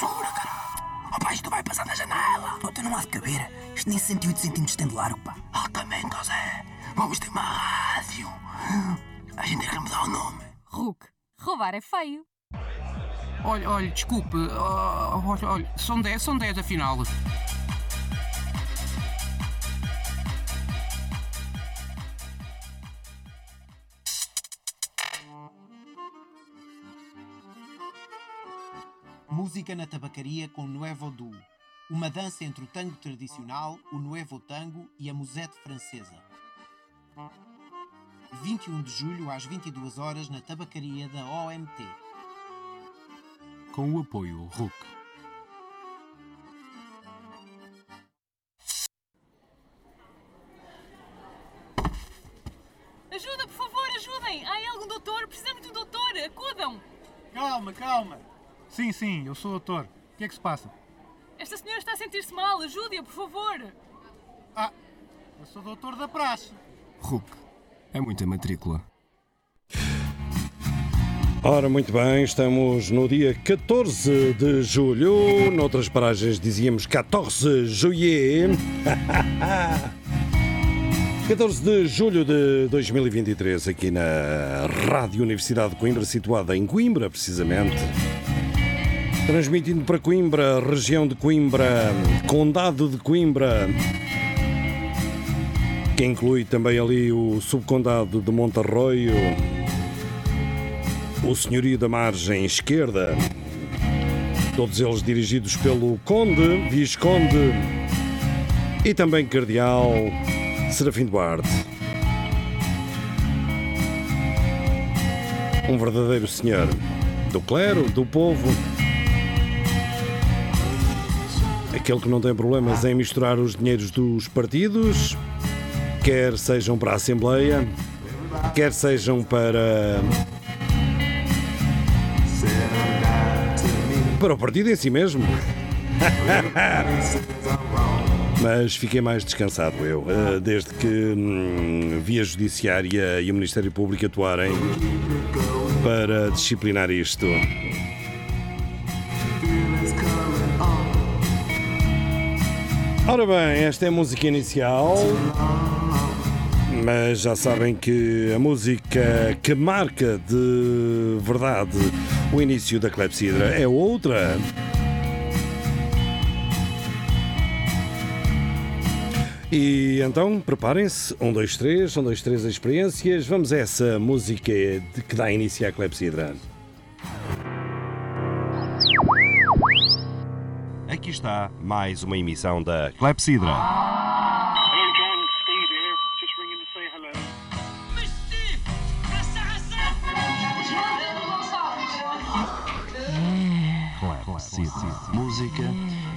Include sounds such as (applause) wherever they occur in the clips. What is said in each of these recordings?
Segura, caralho. Oh, pá, isto vai passar na janela. Oh, tu não há de caber. Isto nem 108 centímetros tem de largo, pá. Altamente, José. Vamos ter uma rádio. A gente tem que mudar o nome. Hulk, roubar é feio. Olha, olha, desculpe. olha, olha, são 10, são 10 afinal. Música na tabacaria com Nuevo Duo. Uma dança entre o tango tradicional, o Nuevo Tango e a musette francesa. 21 de julho às 22 horas na tabacaria da OMT. Com o apoio RUC. Ajuda, por favor, ajudem! Há algum doutor? Precisamos de um doutor! Acudam! Calma, calma. Sim, sim, eu sou o doutor. O que é que se passa? Esta senhora está a sentir-se mal. Ajude-a, por favor! Ah, eu sou o doutor da praxe. RUC. É muita matrícula. Ora, muito bem, estamos no dia 14 de julho. Noutras paragens dizíamos 14 juillet. (laughs) 14 de julho de 2023, aqui na Rádio Universidade de Coimbra, situada em Coimbra, precisamente. Transmitindo para Coimbra, região de Coimbra, Condado de Coimbra, que inclui também ali o subcondado de Monterroio, o Senhorio da Margem Esquerda, todos eles dirigidos pelo Conde, Visconde e também Cardeal Serafim Duarte. Um verdadeiro senhor do clero, do povo. Aquele que não tem problemas em misturar os dinheiros dos partidos, quer sejam para a Assembleia, quer sejam para para o partido em si mesmo. (laughs) Mas fiquei mais descansado eu, eh, desde que hum, vi a Judiciária e o Ministério Público atuarem para disciplinar isto. Ora bem, esta é a música inicial. Mas já sabem que a música que marca de verdade o início da clepsidra é outra. E então, preparem-se. Um, dois, três, um, dois, três experiências. Vamos a essa música que dá início à clepsidra. Aqui está mais uma emissão da Clepsidra. Clepsidra. Música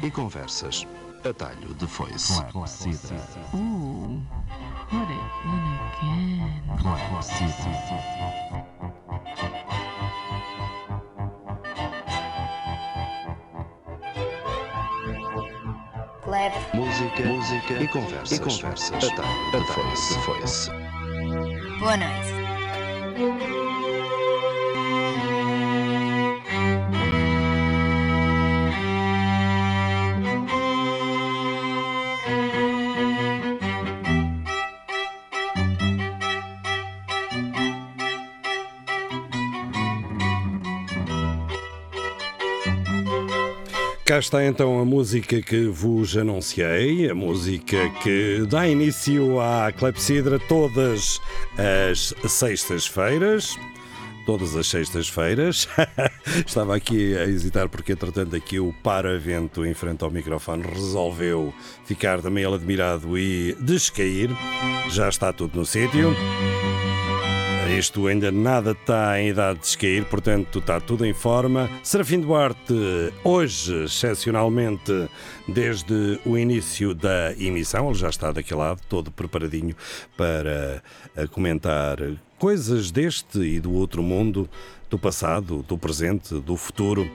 e conversas. Atalho de foice. Clepsidra. Put it in again. Música, música e conversas. E conversas. Atalho de foice. foice. Boa noite. Cá está então a música que vos anunciei, a música que dá início à Clepsidra todas as sextas-feiras. Todas as sextas-feiras. (laughs) Estava aqui a hesitar porque, entretanto, aqui o paravento em frente ao microfone resolveu ficar também ele admirado e descair. Já está tudo no sítio. Isto ainda nada está em idade de descair, portanto está tudo em forma. Serafim Duarte, hoje, excepcionalmente, desde o início da emissão, ele já está daquele lado, todo preparadinho para eh, comentar coisas deste e do outro mundo, do passado, do presente, do futuro.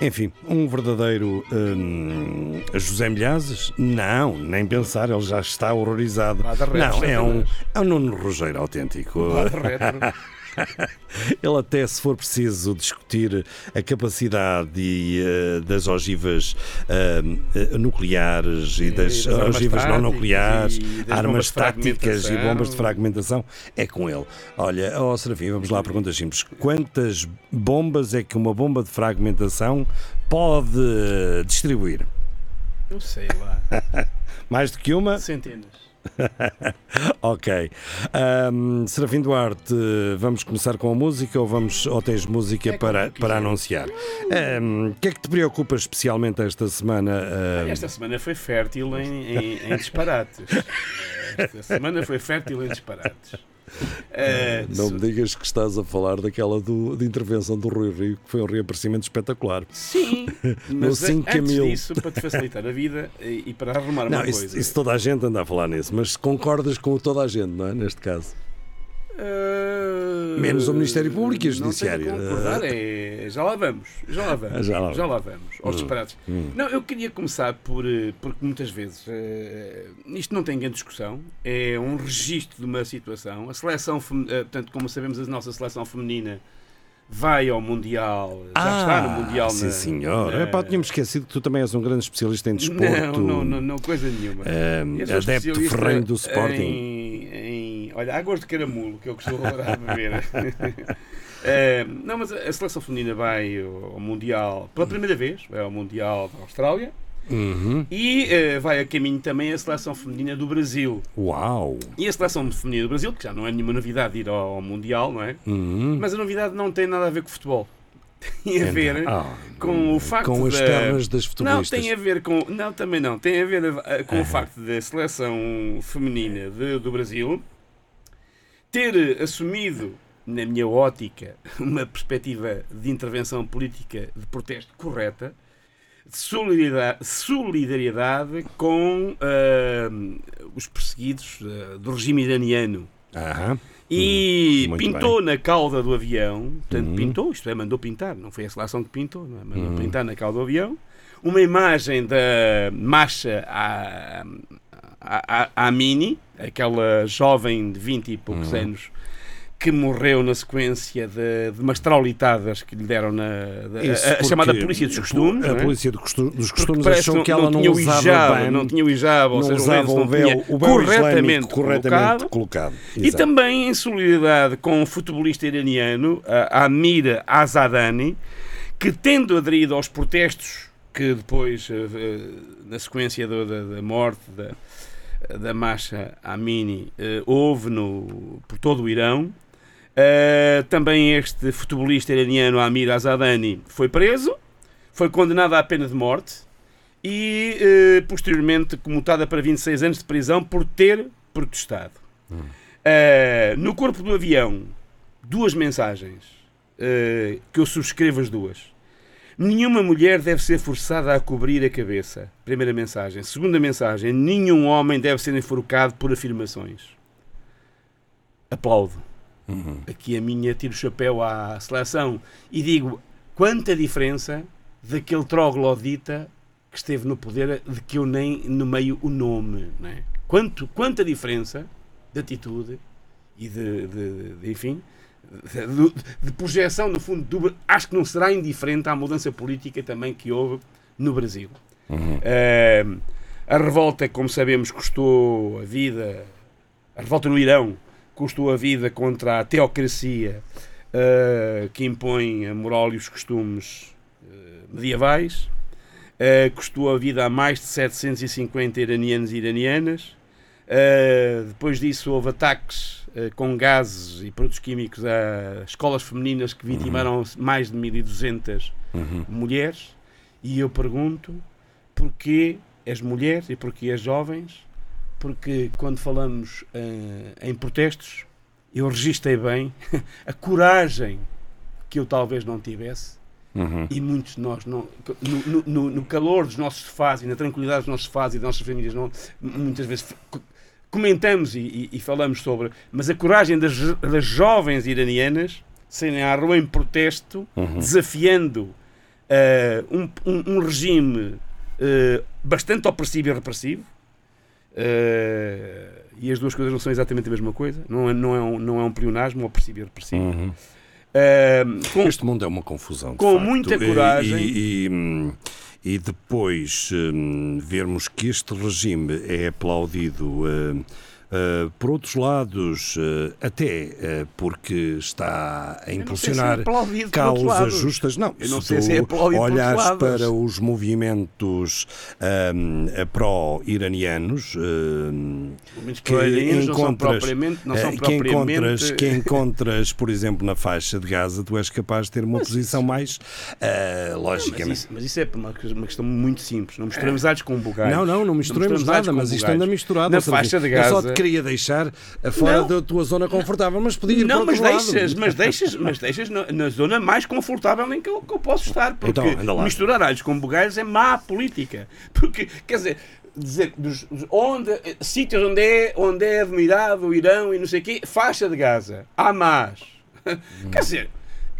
Enfim, um verdadeiro hum, José Milhazes? Não, nem pensar, ele já está horrorizado. Não, é um, é um Nuno Rogeiro autêntico. (laughs) (laughs) Ele até, se for preciso discutir a capacidade e, eh, das ogivas eh, nucleares e das, das armas ogivas não nucleares, e das armas táticas e bombas de fragmentação, é com ele. Olha, ó Serafim, vamos lá, perguntas simples. Quantas bombas é que uma bomba de fragmentação pode distribuir? Eu sei lá. (laughs) Mais do que uma? Centenas. (laughs) ok. Ahm, Serafim Duarte, vamos começar com a música ou, vamos, ou tens música para, para anunciar? O que é que te preocupa especialmente esta semana? ahm? Esta semana foi fértil em, em- em disparates. (laughs) Esta semana foi fértil em disparates. Eh, Não me digas que estás a falar daquela do, de intervenção do Rui Rio, que foi um reaparecimento espetacular. Sim, (laughs) mas 5 antes mil. disso, para te facilitar a vida e, e para arrumar uma Não, isso, coisa. isso toda a gente anda a falar nisso, mas concordas com toda a gente, não é? Neste caso. Eh, Menos o Ministério Público e o Judiciário. é, já lá vamos, já lá vamos, Já lá já lá vamos. aos Hum, disparates. hum. Não, eu queria começar por, eh, porque muitas vezes eh, isto não tem grande discussão, é um registro de uma situação. A seleção, portanto, como sabemos, a nossa seleção feminina vai ao Mundial, já está no Mundial Ah, sim, na- senhor. na- Epá, tínhamos esquecido que tu também és um grande especialista em desporto. Não, não, não, não, coisa nenhuma. Sou adepto ferrenho do Sporting. Em, em- olha, águas de caramulo, que eu costumo (laughs) agora a beber. (laughs) Eh, não, mas a seleção feminina vai ao Mundial pela primeira vez, vai ao Mundial da Austrália Uhum. e eh, vai a caminho também a seleção feminina do Brasil. Uau! E a seleção feminina do Brasil, que já não é nenhuma novidade ir ao, ao Mundial, não é? Uhum. Mas a novidade não tem nada a ver com o futebol. (laughs) Tem a ver Ah, com o facto com as da- pernas das Não, futebolistas. tem a ver com. Não, também não. Tem a ver eh, com Ah. o facto da seleção feminina de- do Brasil ter assumido, na minha ótica, uma perspectiva de intervenção política de protesto correta, de solidariedade, solidariedade com ah, os perseguidos ah, do regime iraniano. Aham. E Hum, pintou na cauda do avião, portanto, Uhum. pintou, isto é, mandou pintar, não foi a seleção que pintou, é? mandou Uhum. pintar na cauda do avião, uma imagem da Masha a, a, a Mini, aquela jovem de 20 e poucos Uhum. anos que morreu na sequência de, de umas traulitadas que lhe deram na Isso a, a chamada polícia dos costumes. A é? polícia do costu- dos costumes achou que ela não, tinha o usava bem, não tinha o hijab, ou seja, usava o véu, o véu corretamente corretamente colocado. colocado. E também em solidariedade com o futebolista iraniano, a Amir Azadani, que tendo aderido aos protestos que depois, eh, eh, na sequência da, da morte da, da Masha Amini, eh, houve no, por todo o Irão, eh, também este futebolista iraniano Amir Azadani foi preso, foi condenado à pena de morte e eh, posteriormente comutada para 26 anos de prisão por ter protestado. Uh, no corpo do avião, duas mensagens que eu subscrevo as duas. Nenhuma mulher deve ser forçada a cobrir a cabeça. Primeira mensagem. Segunda mensagem. Nenhum homem deve ser enforcado por afirmações. Aplaudo. Aqui a minha tiro o chapéu à seleção e digo quanta diferença daquele troglodita que esteve no poder de que eu nem nomeio o nome. Não é? Quanto, quanta diferença de atitude e de, de- de- enfim de, de- projeção no fundo do, acho que não será indiferente à mudança política também que houve no Brasil. Eh, a revolta como sabemos custou a vida a revolta no Irão custou a vida contra a teocracia eh, que impõe a moral e os costumes eh, medievais. Uh, custou a vida a mais de 750 iranianos e iranianas. Uh, depois disso, houve ataques uh, com gases e produtos químicos a escolas femininas que vitimaram mais de 1200 Uhum. mulheres. E eu pergunto porquê as mulheres e porquê as jovens? Porque quando falamos uh, em protestos, eu registrei bem (laughs) a coragem que eu talvez não tivesse Uhum. e muitos de nós, não, no, no- no- calor dos nossos sofás e na tranquilidade dos nossos sofás e das nossas famílias, não, muitas vezes comentamos e, e- e falamos sobre, mas a coragem das, das jovens iranianas serem à rua em protesto, Uhum. desafiando eh, um, um- um regime eh, bastante opressivo e repressivo, eh, e as duas coisas não são exatamente a mesma coisa. Não é, não é, um, não é um pleonasmo opressivo e repressivo. Uhum. Com- Este mundo é uma confusão. com facto. muita coragem. E, e, hum, depois hum, vermos que este regime é aplaudido. Uh, por outros lados, uh, até uh, porque está a não sei se é impulsionar causas justas. Não, Eu não se se é olhares para os movimentos pró-iranianos, Movimentos que pró-iranianos não são encontras, propriamente- não são eh, que encontras, que encontras, por exemplo, na faixa de Gaza, tu és capaz de ter uma posição mais eh, Mas logicamente. isso, mas isso é uma, uma questão muito simples. Não misturamos alhos com bugais. Não, não, não misturamos misturamos alhos nada, mas isto anda misturado. Na faixa de só Gaza. Queria deixar a fora Não. da tua zona confortável, mas podia ir Não, mas deixas, mas deixas, mas deixas na, na zona mais confortável em que eu, que eu posso estar. Porque Então, misturar alhos com bugalhos é má política. Porque, quer dizer, dizer dos, onde, eh, sítios onde é, onde é admirado o Irão e não sei o quê, faixa de Gaza, Hamas. (laughs) Quer dizer,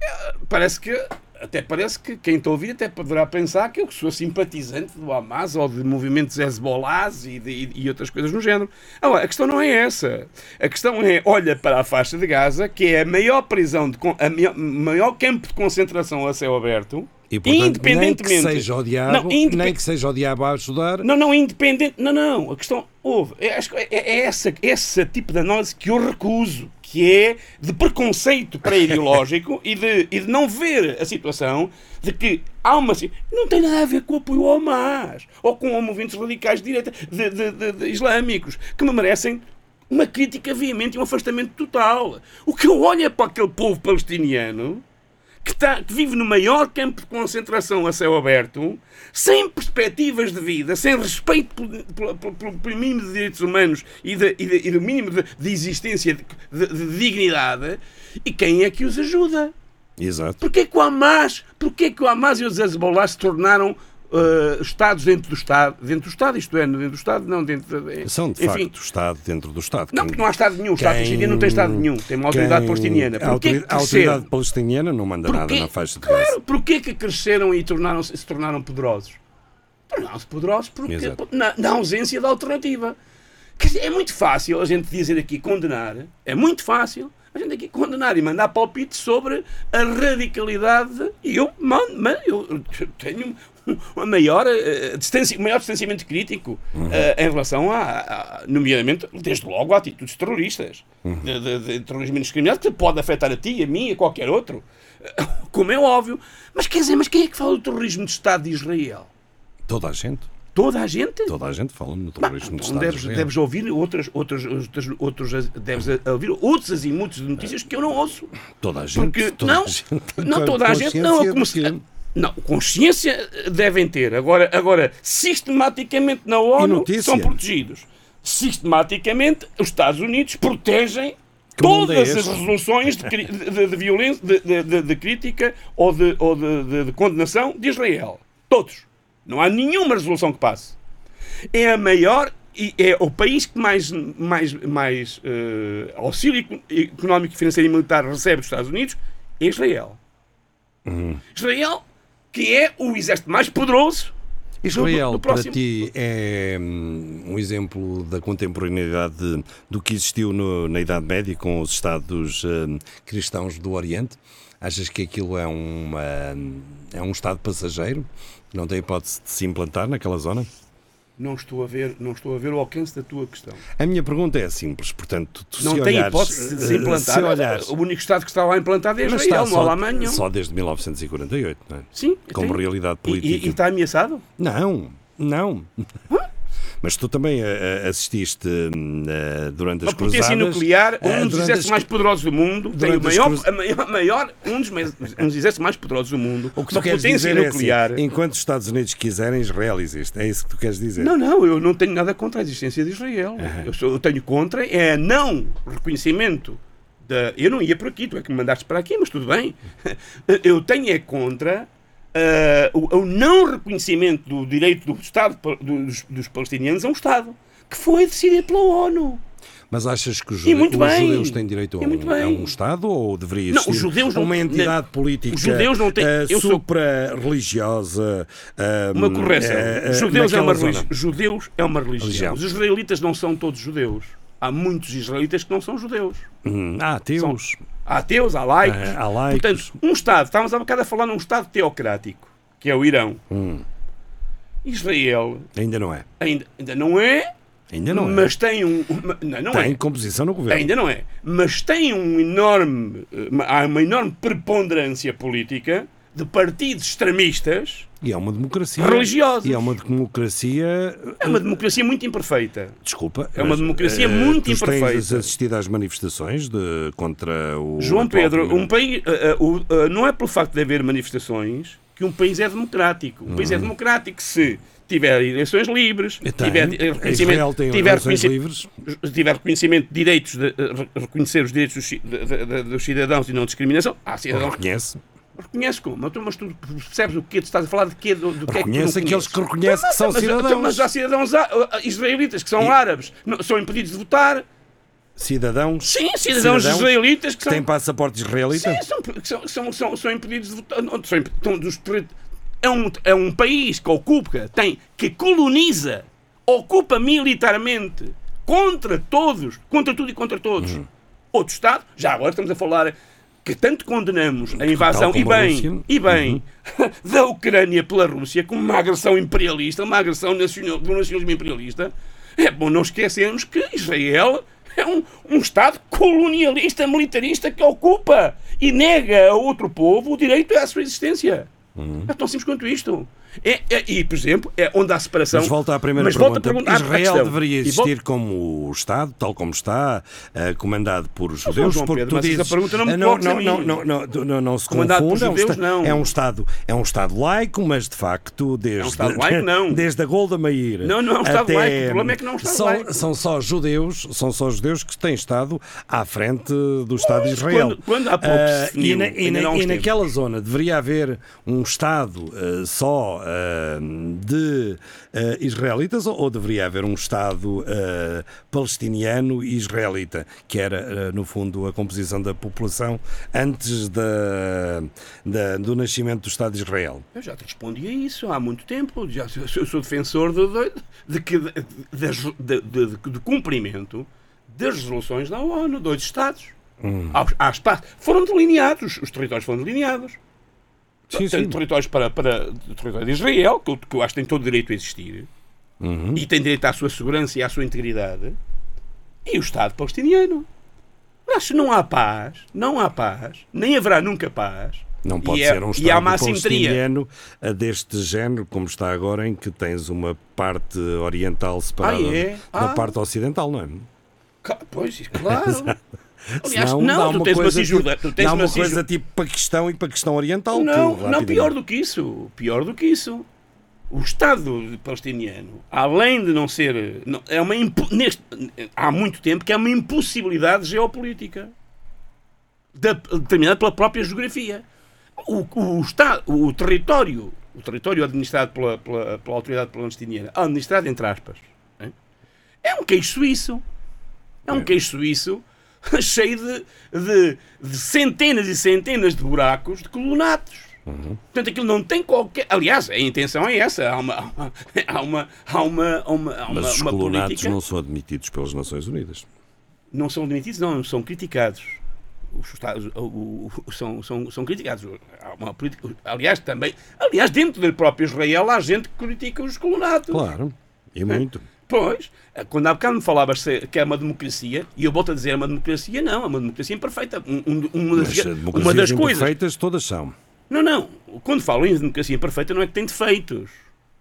eh, parece que. Até parece que quem está a ouvir até poderá pensar que eu sou simpatizante do Hamas ou de movimentos Hezbollahs e, de- e outras coisas no género. Agora, a questão não é essa. A questão é, olha para a faixa de Gaza, que é a maior prisão, de, a maior, maior campo de concentração a céu aberto, E, portanto, nem independentemente... que seja o diabo, Não, independ- nem que seja o diabo a ajudar. não, não, independente. Não, não. A questão. Houve. É, é, é essa, esse tipo de análise que eu recuso, que é de preconceito pré-ideológico e, de, e de não ver a situação de que há uma. Não tem nada a ver com o apoio ao Hamas ou com movimentos radicais de direita de- de- de islâmicos que me merecem uma crítica veemente e um afastamento total. O que eu olho é para aquele povo palestiniano que, tá- que vive no maior campo de concentração a céu aberto, sem perspectivas de vida, sem respeito pelo, pelo- pelo- pelo- pelo mínimo de direitos humanos e, de- e de- e do mínimo de, de existência, de, de- de dignidade, e quem é que os ajuda? Exato. Porquê que o Hamas, porquê que o Hamas e os Hezbollah se tornaram eh, Estados dentro do Estado? Dentro do Estado, isto é, dentro do Estado, não dentro... De, São, de enfim, facto, Estado dentro do Estado. não, porque não há Estado nenhum. O Estado quem- palestiniano não tem Estado nenhum. Tem uma autoridade quem- palestiniana. A, a autoridade palestiniana não manda nada Porquê? na faixa de Claro, Gaza. porquê que cresceram e tornaram se tornaram poderosos? Tornaram-se poderosos porque, na, na ausência da alternativa. Quer dizer, é muito fácil a gente dizer aqui condenar, é muito fácil a gente aqui condenar e mandar palpite sobre a radicalidade. E eu, mando, man, eu tenho uma maior, distanci, maior distanciamento crítico eh, em relação a, a, nomeadamente, desde logo, a atitudes terroristas, de, de, de terrorismo indiscriminado, que pode afetar a ti, a mim, a qualquer outro, (laughs) como é óbvio. Mas quer dizer, mas quem é que fala do terrorismo de Estado de Israel? Toda a gente. Toda a gente? Toda a gente fala no terrorismo Então Estado. deves, de Israel. deves ouvir outras, outras, outras, outros, deves ouvir outros azimutos de notícias que eu não ouço. Toda a gente. Porque toda não, a gente não toda a gente, não, se- que- não, consciência devem ter. Agora, agora sistematicamente na ONU são protegidos. Sistematicamente, os Estados Unidos protegem Que é todas as este? resoluções de, de- de violência, de, de- crítica ou, de, ou de, de- de condenação de Israel. Todos. Não há nenhuma resolução que passe. É a maior e é o país que mais, mais, mais eh, auxílio eco- económico, financeiro e militar recebe dos Estados Unidos é Israel. Uhum. Israel, que é o exército mais poderoso Israel, do para ti, é hum, um exemplo da contemporaneidade de- do que existiu no- na Idade Média com os Estados hum, cristãos do Oriente? Achas que aquilo é, uma, é um Estado passageiro? Não tem hipótese de se implantar naquela zona? Não estou a ver, não estou a ver o alcance da tua questão. A minha pergunta é simples, portanto, tu, não se tem olhares, hipótese de se implantar. Se olhares, O único Estado que está lá implantado é Israel, está não há só, lá nenhum. só desde 1948, não é? Sim, Como tem. realidade E- política. E, e está ameaçado? Não, não. Mas tu também eh, eh, assististe hum, eh, durante as A potência cruzadas... nuclear, eh, um dos exércitos as- mais poderosos do mundo, tem o maior, cruz- a maior, maior- um, dos, mais- um dos exércitos mais poderosos do mundo, O que uma tu queres potência dizer nuclear. é assim, enquanto os Estados Unidos quiserem, Israel existe. É isso que tu queres dizer? Não, não, eu não tenho nada contra a existência de Israel. Eu, sou- eu tenho contra é não reconhecimento da. Eu não ia por aqui, tu é que me mandaste para aqui, mas tudo bem. (laughs) Eu tenho é contra ah, o, o não reconhecimento do direito do Estado dos, dos palestinianos a um Estado que foi decidido pela ONU. Mas achas que os, E muito os judeus têm direito a um, a um Estado ou deveria Não, existir judeus não- uma entidade não, política os judeus não têm- sou- supra-religiosa? eh, Uma correção. eh, judeus, é uma judeus é uma religião. Religião. Os israelitas não são todos judeus. Há muitos israelitas que não são judeus. Hum, há ateus. Há ateus, há laicos. Ah, há laicos. Portanto, um Estado, estávamos há bocado a falar num Estado teocrático, que é o Irão. Hum, Israel ainda não é. ainda, ainda não é, Ainda não é. mas tem um. não, não Tem é. composição no governo. Ainda não é. Mas tem um enorme. eh, Há uma enorme preponderância política de partidos extremistas. E é uma democracia. Religiosos. E é uma democracia. É uma democracia muito imperfeita. Desculpa. É uma democracia eh, muito imperfeita. tens assistido às manifestações de, contra o. João Pedro, um país, eh, o- eh, não é pelo facto de haver manifestações que um país é democrático. Um país é Uhum. democrático se tiver eleições livres, Tem. tiver reconhecimento, tem tiver, reconhecimento, tiver reconhecimento de direitos, de, re- reconhecer os direitos dos, de- de- dos cidadãos e não discriminação. Há cidadãos Reconhece. Reconhece como? Mas tu, mas tu percebes o que tu estás a falar de quê? Do, do que é que Reconhece aqueles que reconhecem que são mas, cidadãos. então, Mas há cidadãos israelitas que são árabes, não- são impedidos de votar. Cidadãos. Sim, cidadãos israelitas que que são- têm passaporte israelita. Sim, são, são, são, são, são impedidos de votar. Não, são, estão dos é, um, é um país que ocupa, tem, que coloniza, ocupa militarmente contra todos, contra tudo e contra todos. Uhum. Outro Estado, já agora estamos a falar que tanto condenamos a invasão, e bem. Uhum. e (laughs) bem, da Ucrânia pela Rússia como uma agressão imperialista, uma agressão nacional, do nacionalismo imperialista, é bom não esquecermos que Israel é um, um Estado colonialista, militarista que ocupa e nega a outro povo o direito à sua existência. Uhum. É tão simples quanto isto. É, é- e, por exemplo, é onde há separação. Mas volta à primeira Mas pergunta. Israel deveria existir como Estado, tal como está, eh, comandado por judeus, Pedro, porque tu mas essa dizes... pergunta não me eh, não, não, não, não, não, não, não, não se Comandado por confunda. é um judeus, não. É um Estado, é um Estado laico, mas de facto desde, Estado laico, não. (laughs) desde a Golda Meir Não, não é um Estado até- laico. O problema é que não é um Estado são, laico. São só judeus, são só judeus que têm estado à frente do Estado de Israel. quando- quando há pouco se Ah, e, na- e na- não e naquela zona deveria haver um Estado ah, só ah, de ah, israelitas ou, deveria haver um Estado ah, palestiniano e israelita, que era, no fundo, a composição da população antes da, da- do nascimento do Estado de Israel? Eu já te respondi a isso há muito tempo. Já, sou- eu sou defensor das- de- de- de- de cumprimento das resoluções da ONU, dois Estados. Hum. Há, há espaço. Foram delineados, os territórios foram delineados. Sim, Tem sim. territórios para, para território de Israel, que eu, que eu acho que tem todo o direito a existir, Uhum. e tem direito à sua segurança e à sua integridade, e o Estado palestiniano. Mas se não há paz, não há paz, nem haverá nunca paz. Não pode é- ser um Estado palestiniano eh, deste género, como está agora, em que tens uma parte oriental separada Ah, é? da Ah. parte ocidental, não é? Pois, claro. (laughs) Aliás, Senão não, dá tu uma tens uma coisa Cisjordânia. tipo- Tu tens dá uma uma coisa tipo Paquistão e Paquistão Oriental. Não, que não, pior do que isso. Pior do que isso. O Estado palestiniano, além de não ser. não- é uma neste, há muito tempo que é uma impossibilidade geopolítica. Da- determinada pela própria geografia. O, o, Estado, o território, o território administrado pela, pela, pela autoridade palestiniana, administrado entre aspas, é um queijo suíço. É um queijo suíço (laughs) cheio de, de, de centenas e centenas de buracos de colonatos. Portanto, aquilo não tem qualquer. Aliás, a intenção é essa. Há uma. (laughs) Há uma. Há uma. Há uma, há uma, Mas os uma colonatos política. não são admitidos pelas Nações Unidas. Não são admitidos, não, são criticados. Os Estados o- o- o- são, são, são criticados. Há uma política, aliás, também. Aliás, dentro do próprio Israel há gente que critica os colonatos. Claro, e muito. Pois, quando há bocado me falavas que é uma democracia, e eu volto a dizer é uma democracia, não, é uma democracia imperfeita. Um- um- uma, das, eh, uma das coisas. imperfeitas todas são. Não, não. Quando falo em democracia imperfeita, não é que tem defeitos.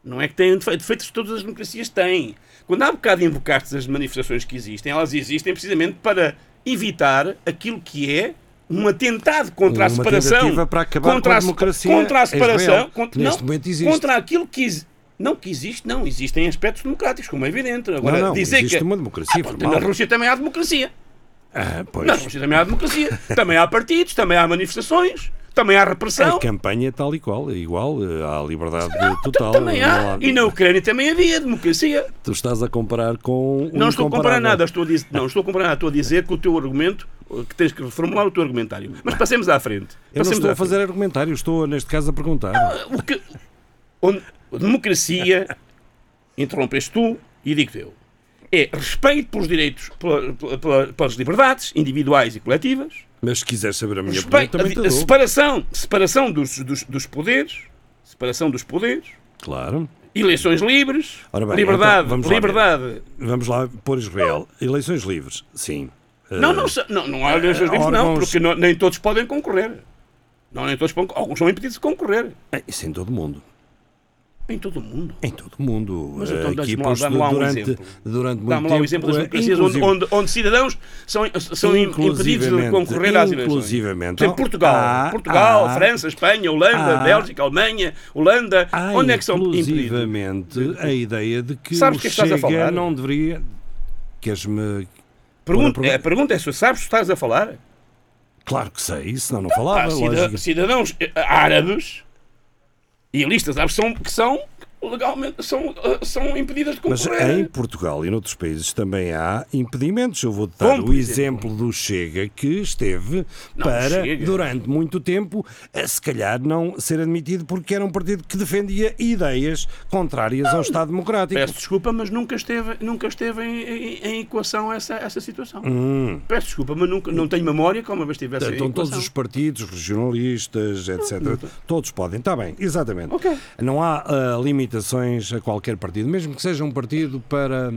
Não é que tem defeitos. Defeitos todas as democracias têm. Quando há bocado invocaste as manifestações que existem, elas existem precisamente para evitar aquilo que é um atentado contra a Uma separação. tentativa para acabar contra com a se- democracia Contra a separação. Israel. Contra, Neste não, momento existe. contra aquilo que existe. Não que existe, não. Existem aspectos democráticos, como é evidente. Agora, não, não, dizer existe que... uma democracia Ah, formal. Na Rússia também há democracia. Ah, pois. Na Rússia também há democracia. (laughs) também há partidos, também há manifestações, também há A repressão. campanha é tal e qual, é igual, eh, há liberdade total. Também não há. E na Ucrânia também havia democracia. Tu estás a comparar com. Não estou a comparar nada, estou a dizer, não estou a comparar nada, estou a dizer que o teu argumento, que tens que reformular o teu argumentário. Mas passemos à frente. Eu não Passemos estou à a fazer argumentário, estou neste caso a perguntar. frente. O que, onde, a democracia, (laughs) interrompes tu e digo eu, é respeito pelos direitos, pela- pela- pela- pelas liberdades individuais e coletivas, Mas se quiseres saber a minha opinião, respeito, te a, a separação, separação dos, dos, dos poderes, separação dos poderes, Claro. eleições livres, bem, liberdade, então, vamos lá liberdade. Vamos lá pôr Israel. Eleições livres, sim. Não, Eh, não, não, não há eleições livres, não, porque não- nem todos podem concorrer. Não, nem todos podem, alguns são impedidos de concorrer. eh, Isso em todo o mundo. Em todo o mundo. Em todo o mundo. Mas então Eh, dá-me lá- lá um durante, exemplo. durante muito Dá-me lá o exemplo das eh, democracias onde, inclusive- onde, onde cidadãos são, são impedidos de concorrer às eleições. inclusivamente. Exemplo, Portugal, Ah, Portugal ah, França, Espanha, Holanda, ah, Bélgica, Alemanha, Holanda. Há onde é que são impedidos? inclusivamente a ideia de que Sabes o que é estás a falar? não deveria... Queres-me... Pergunta, a pergunta é se sabes o que estás a falar. Claro que sei, senão não Há falava, lógico. cidadãos eh, árabes e listas árabes são, que são legalmente são, eh, são impedidas de Mas concorrer. em Portugal e noutros países também há impedimentos. Eu vou dar Como, o exemplo do Chega, que esteve Não, para, Chega. durante muito tempo, a, se calhar não ser admitido porque era um partido que defendia ideias contrárias ao Estado Democrático. Peço desculpa, mas nunca esteve, nunca esteve em, em- em equação essa, essa situação. Hum. Peço desculpa, mas nunca, não tenho memória que uma vez tivesse em Então todos os partidos, regionalistas, etc., todos podem. Está bem, exatamente. Ok. Não há ah, limitações a qualquer partido, mesmo que seja um partido para...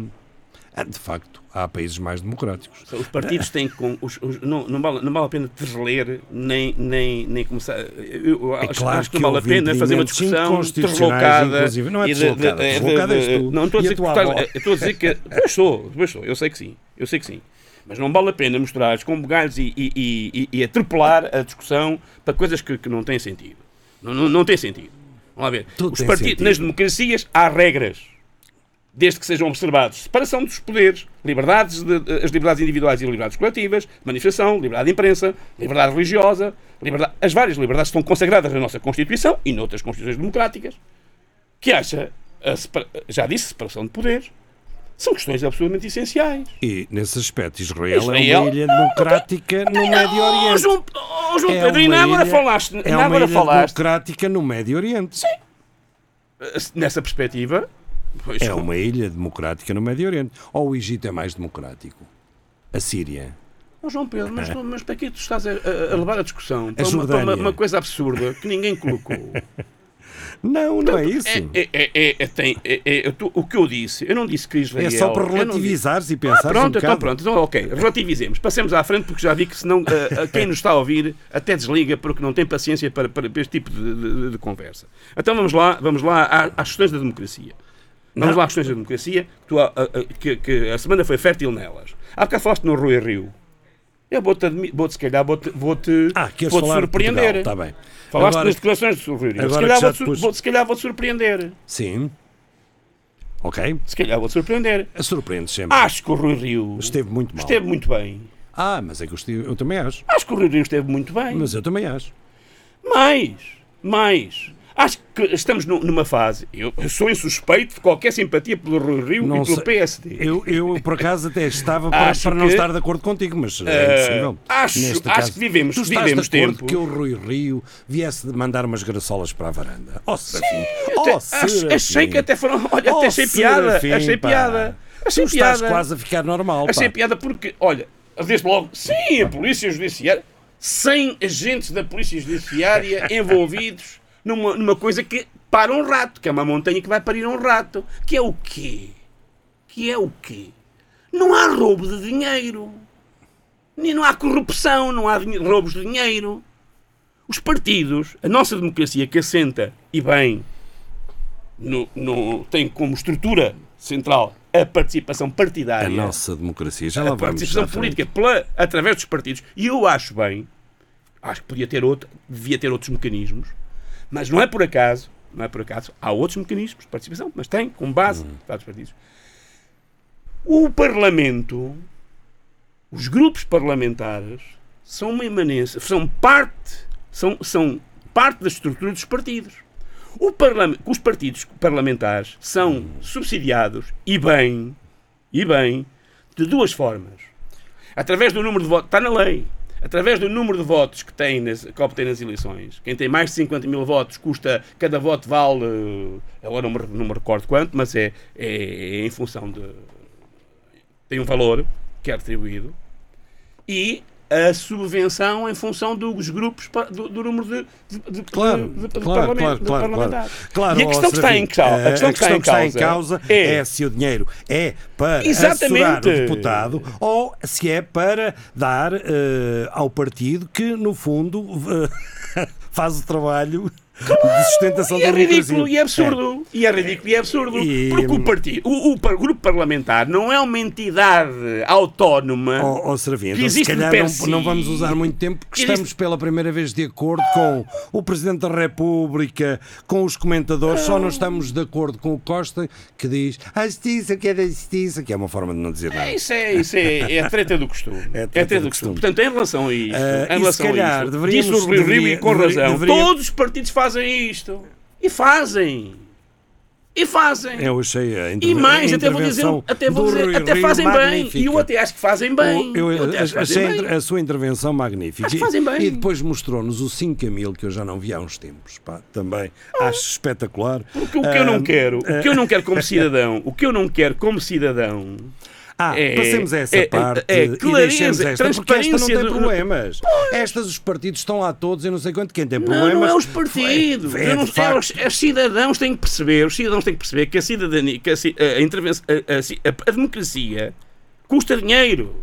Ah, De facto, há países mais democráticos. Os partidos têm com. Os, os- não, não, vale, não vale a pena desler, nem, nem, nem começar. Eu, eu acho, É claro acho que que não vale a pena fazer uma discussão deslocada. inclusive. Não é de- deslocada, de- de- deslocada és tu. Não estou a dizer que estás- eu estou a dizer que. Pois pois estou, eu sei que sim. Eu sei que sim. Mas não vale a pena mostrar com bugalhos e, e, e, e atropelar a discussão para coisas que, que não têm sentido. Não, não, não tem sentido. Vamos lá ver. Tudo Os partidos, sentido. nas democracias há regras desde que sejam observados separação dos poderes, liberdades de- de- as liberdades individuais e liberdades coletivas, manifestação, liberdade de imprensa, liberdade religiosa, liberdade, as várias liberdades estão consagradas na nossa Constituição e noutras Constituições democráticas, que acha, a já disse, separação de poderes, são questões absolutamente essenciais. E, nesse aspecto, Israel, Israel- é uma ilha democrática no Médio Oh, Oriente. João, oh, João É Pedro, e uma ainda agora ilha- falaste, É uma ilha falaste democrática no Médio Oriente. Sim. nessa perspectiva. pois, É uma ilha democrática no Médio Oriente. Ou o Egito é mais democrático? A Síria? Oh, João Pedro, mas, (laughs) mas para que tu estás a, a- a levar a discussão para, uma, Jordânia. para uma- uma coisa absurda que ninguém colocou? (laughs) Não, não é isso. É, é, é, é, tem, é, é, eu tô- o que eu disse, eu não disse que Israel. É só para relativizares e pensares Ah, pronto, um então pronto, então ok, relativizemos. Passemos à frente porque já vi que senão ah, ah, quem nos está a ouvir até desliga porque não tem paciência para, para este tipo de, de- de conversa. Então vamos lá, vamos lá às questões da democracia. Vamos Não. lá às questões da democracia, que, tu, ah, ah, que, que a semana foi fértil nelas. Há bocado falaste no Rui Rio. Eu vou-te, admi- vou-te se calhar, vou-te, vou-te, Ah, queres vou-te falar de surpreender. Portugal? Está bem. Falaste Agora- nas declarações do Rui Rio. Se agora calhar, que já vou-te, te sur- pus- vou- se calhar vou-te surpreender. Sim. Ok. Se calhar vou-te surpreender. Surpreende sempre. Acho que o Rui Rio Esteve muito mal. esteve muito bem. Ah, mas é que eu, estive- eu também acho. Acho que o Rui Rio esteve muito bem. Mas eu também acho. Mais, mais. Acho que estamos nu- numa fase. Eu, sou insuspeito de qualquer simpatia pelo Rui Rio Não e pelo sei. PSD. Eu, eu, por acaso, até estava para, para não que- estar de acaso contigo, mas é Eh, impossível. acho- Neste acho caso. que vivemos- tu estás vivemos de acordo tempo. que o Rui Rio viesse mandar umas graçolas para a varanda. Oh, Serafim! Até- Oh, ach- Serafim! achei que até foram. Olha, Oh, até achei piada. Serafim, Achei pá. piada. Achei tu estás piada. quase a ficar normal. Achei pá. piada porque, olha, desde logo, sim, a Polícia Judiciária, 100 agentes da Polícia Judiciária (laughs) envolvidos numa, numa coisa que para um rato, que é uma montanha que vai parir um rato. Que é o quê? Que é o quê? Não há roubo de dinheiro. Nem não há corrupção, não há roubos de dinheiro. Os partidos, a nossa democracia que assenta, e bem, no, no- tem como estrutura central a participação partidária A nossa democracia. Já lá a vamos. participação à frente. política pela, através dos partidos. E eu acho bem, acho que podia ter outro, devia ter outros mecanismos, mas não é por acaso, não é por acaso, há outros mecanismos de participação, mas tem com base Uhum. vários partidos. O Parlamento, os grupos parlamentares, são uma imanência, são parte são, são parte da estrutura dos partidos. Os partidos parlamentares são subsidiados, e bem, e bem, de duas formas. Através do número de votos, está na lei, através do número de votos que, tem nas, que obtém nas eleições. Quem tem mais de 50 mil votos custa, cada voto vale, eh, agora não me, não me recordo quanto, mas é, é em função de. tem um valor que é atribuído. E a subvenção em função dos grupos, do, do número de, de, Claro, de, de claro, claro, de claro, claro. Claro, e a questão ó, que está em causa, eh, a questão que está em causa é... é se o dinheiro é para Exatamente. o deputado ou se é para dar eh, ao partido que, no fundo, eh, (laughs) faz o trabalho de sustentação E é da ridículo e é absurdo. E é ridículo e é absurdo. E- Porque o, partido, o, o grupo parlamentar não é uma entidade autónoma ó, Serafim, que então, se calhar não, si. não vamos usar muito tempo porque Que existe- estamos pela primeira vez de acordo com o Presidente da República, com os comentadores, só não estamos de acordo com o Costa que diz a justiça, que é da justiça, que é uma forma de não dizer nada. É, Isso é, isso é, é a treta do costume. É a treta, do costume. Portanto, em relação a isto, Ah, e em se relação calhar a isto, deveríamos- disse o Rio Rio deveria- e com deveria- razão, deveria- todos os partidos fazem isto. E fazem. E fazem. Eu achei a, inter... E mais, até vou dizer, até, vou dizer, até fazem bem. E eu até acho que fazem bem. Eu, Eu fazem achei bem. a sua intervenção magnífica. Acho que fazem bem. E depois mostrou-nos o 5 a mil que eu já não vi há uns tempos. Pá, também acho espetacular. Porque o que eu não Ah, quero, o que eu não quero como (laughs) cidadão, o que eu não quero como cidadão. Ah, é, passemos a essa é- parte é, e clareza, deixemos esta, porque esta não tem problemas. Estas, os partidos estão lá todos, eu não sei quanto, quem tem Não, problemas... não é os partidos. É, é não- é os, os cidadãos têm que perceber, os cidadãos têm que perceber que a cidadania, que a, a, a- a democracia custa dinheiro.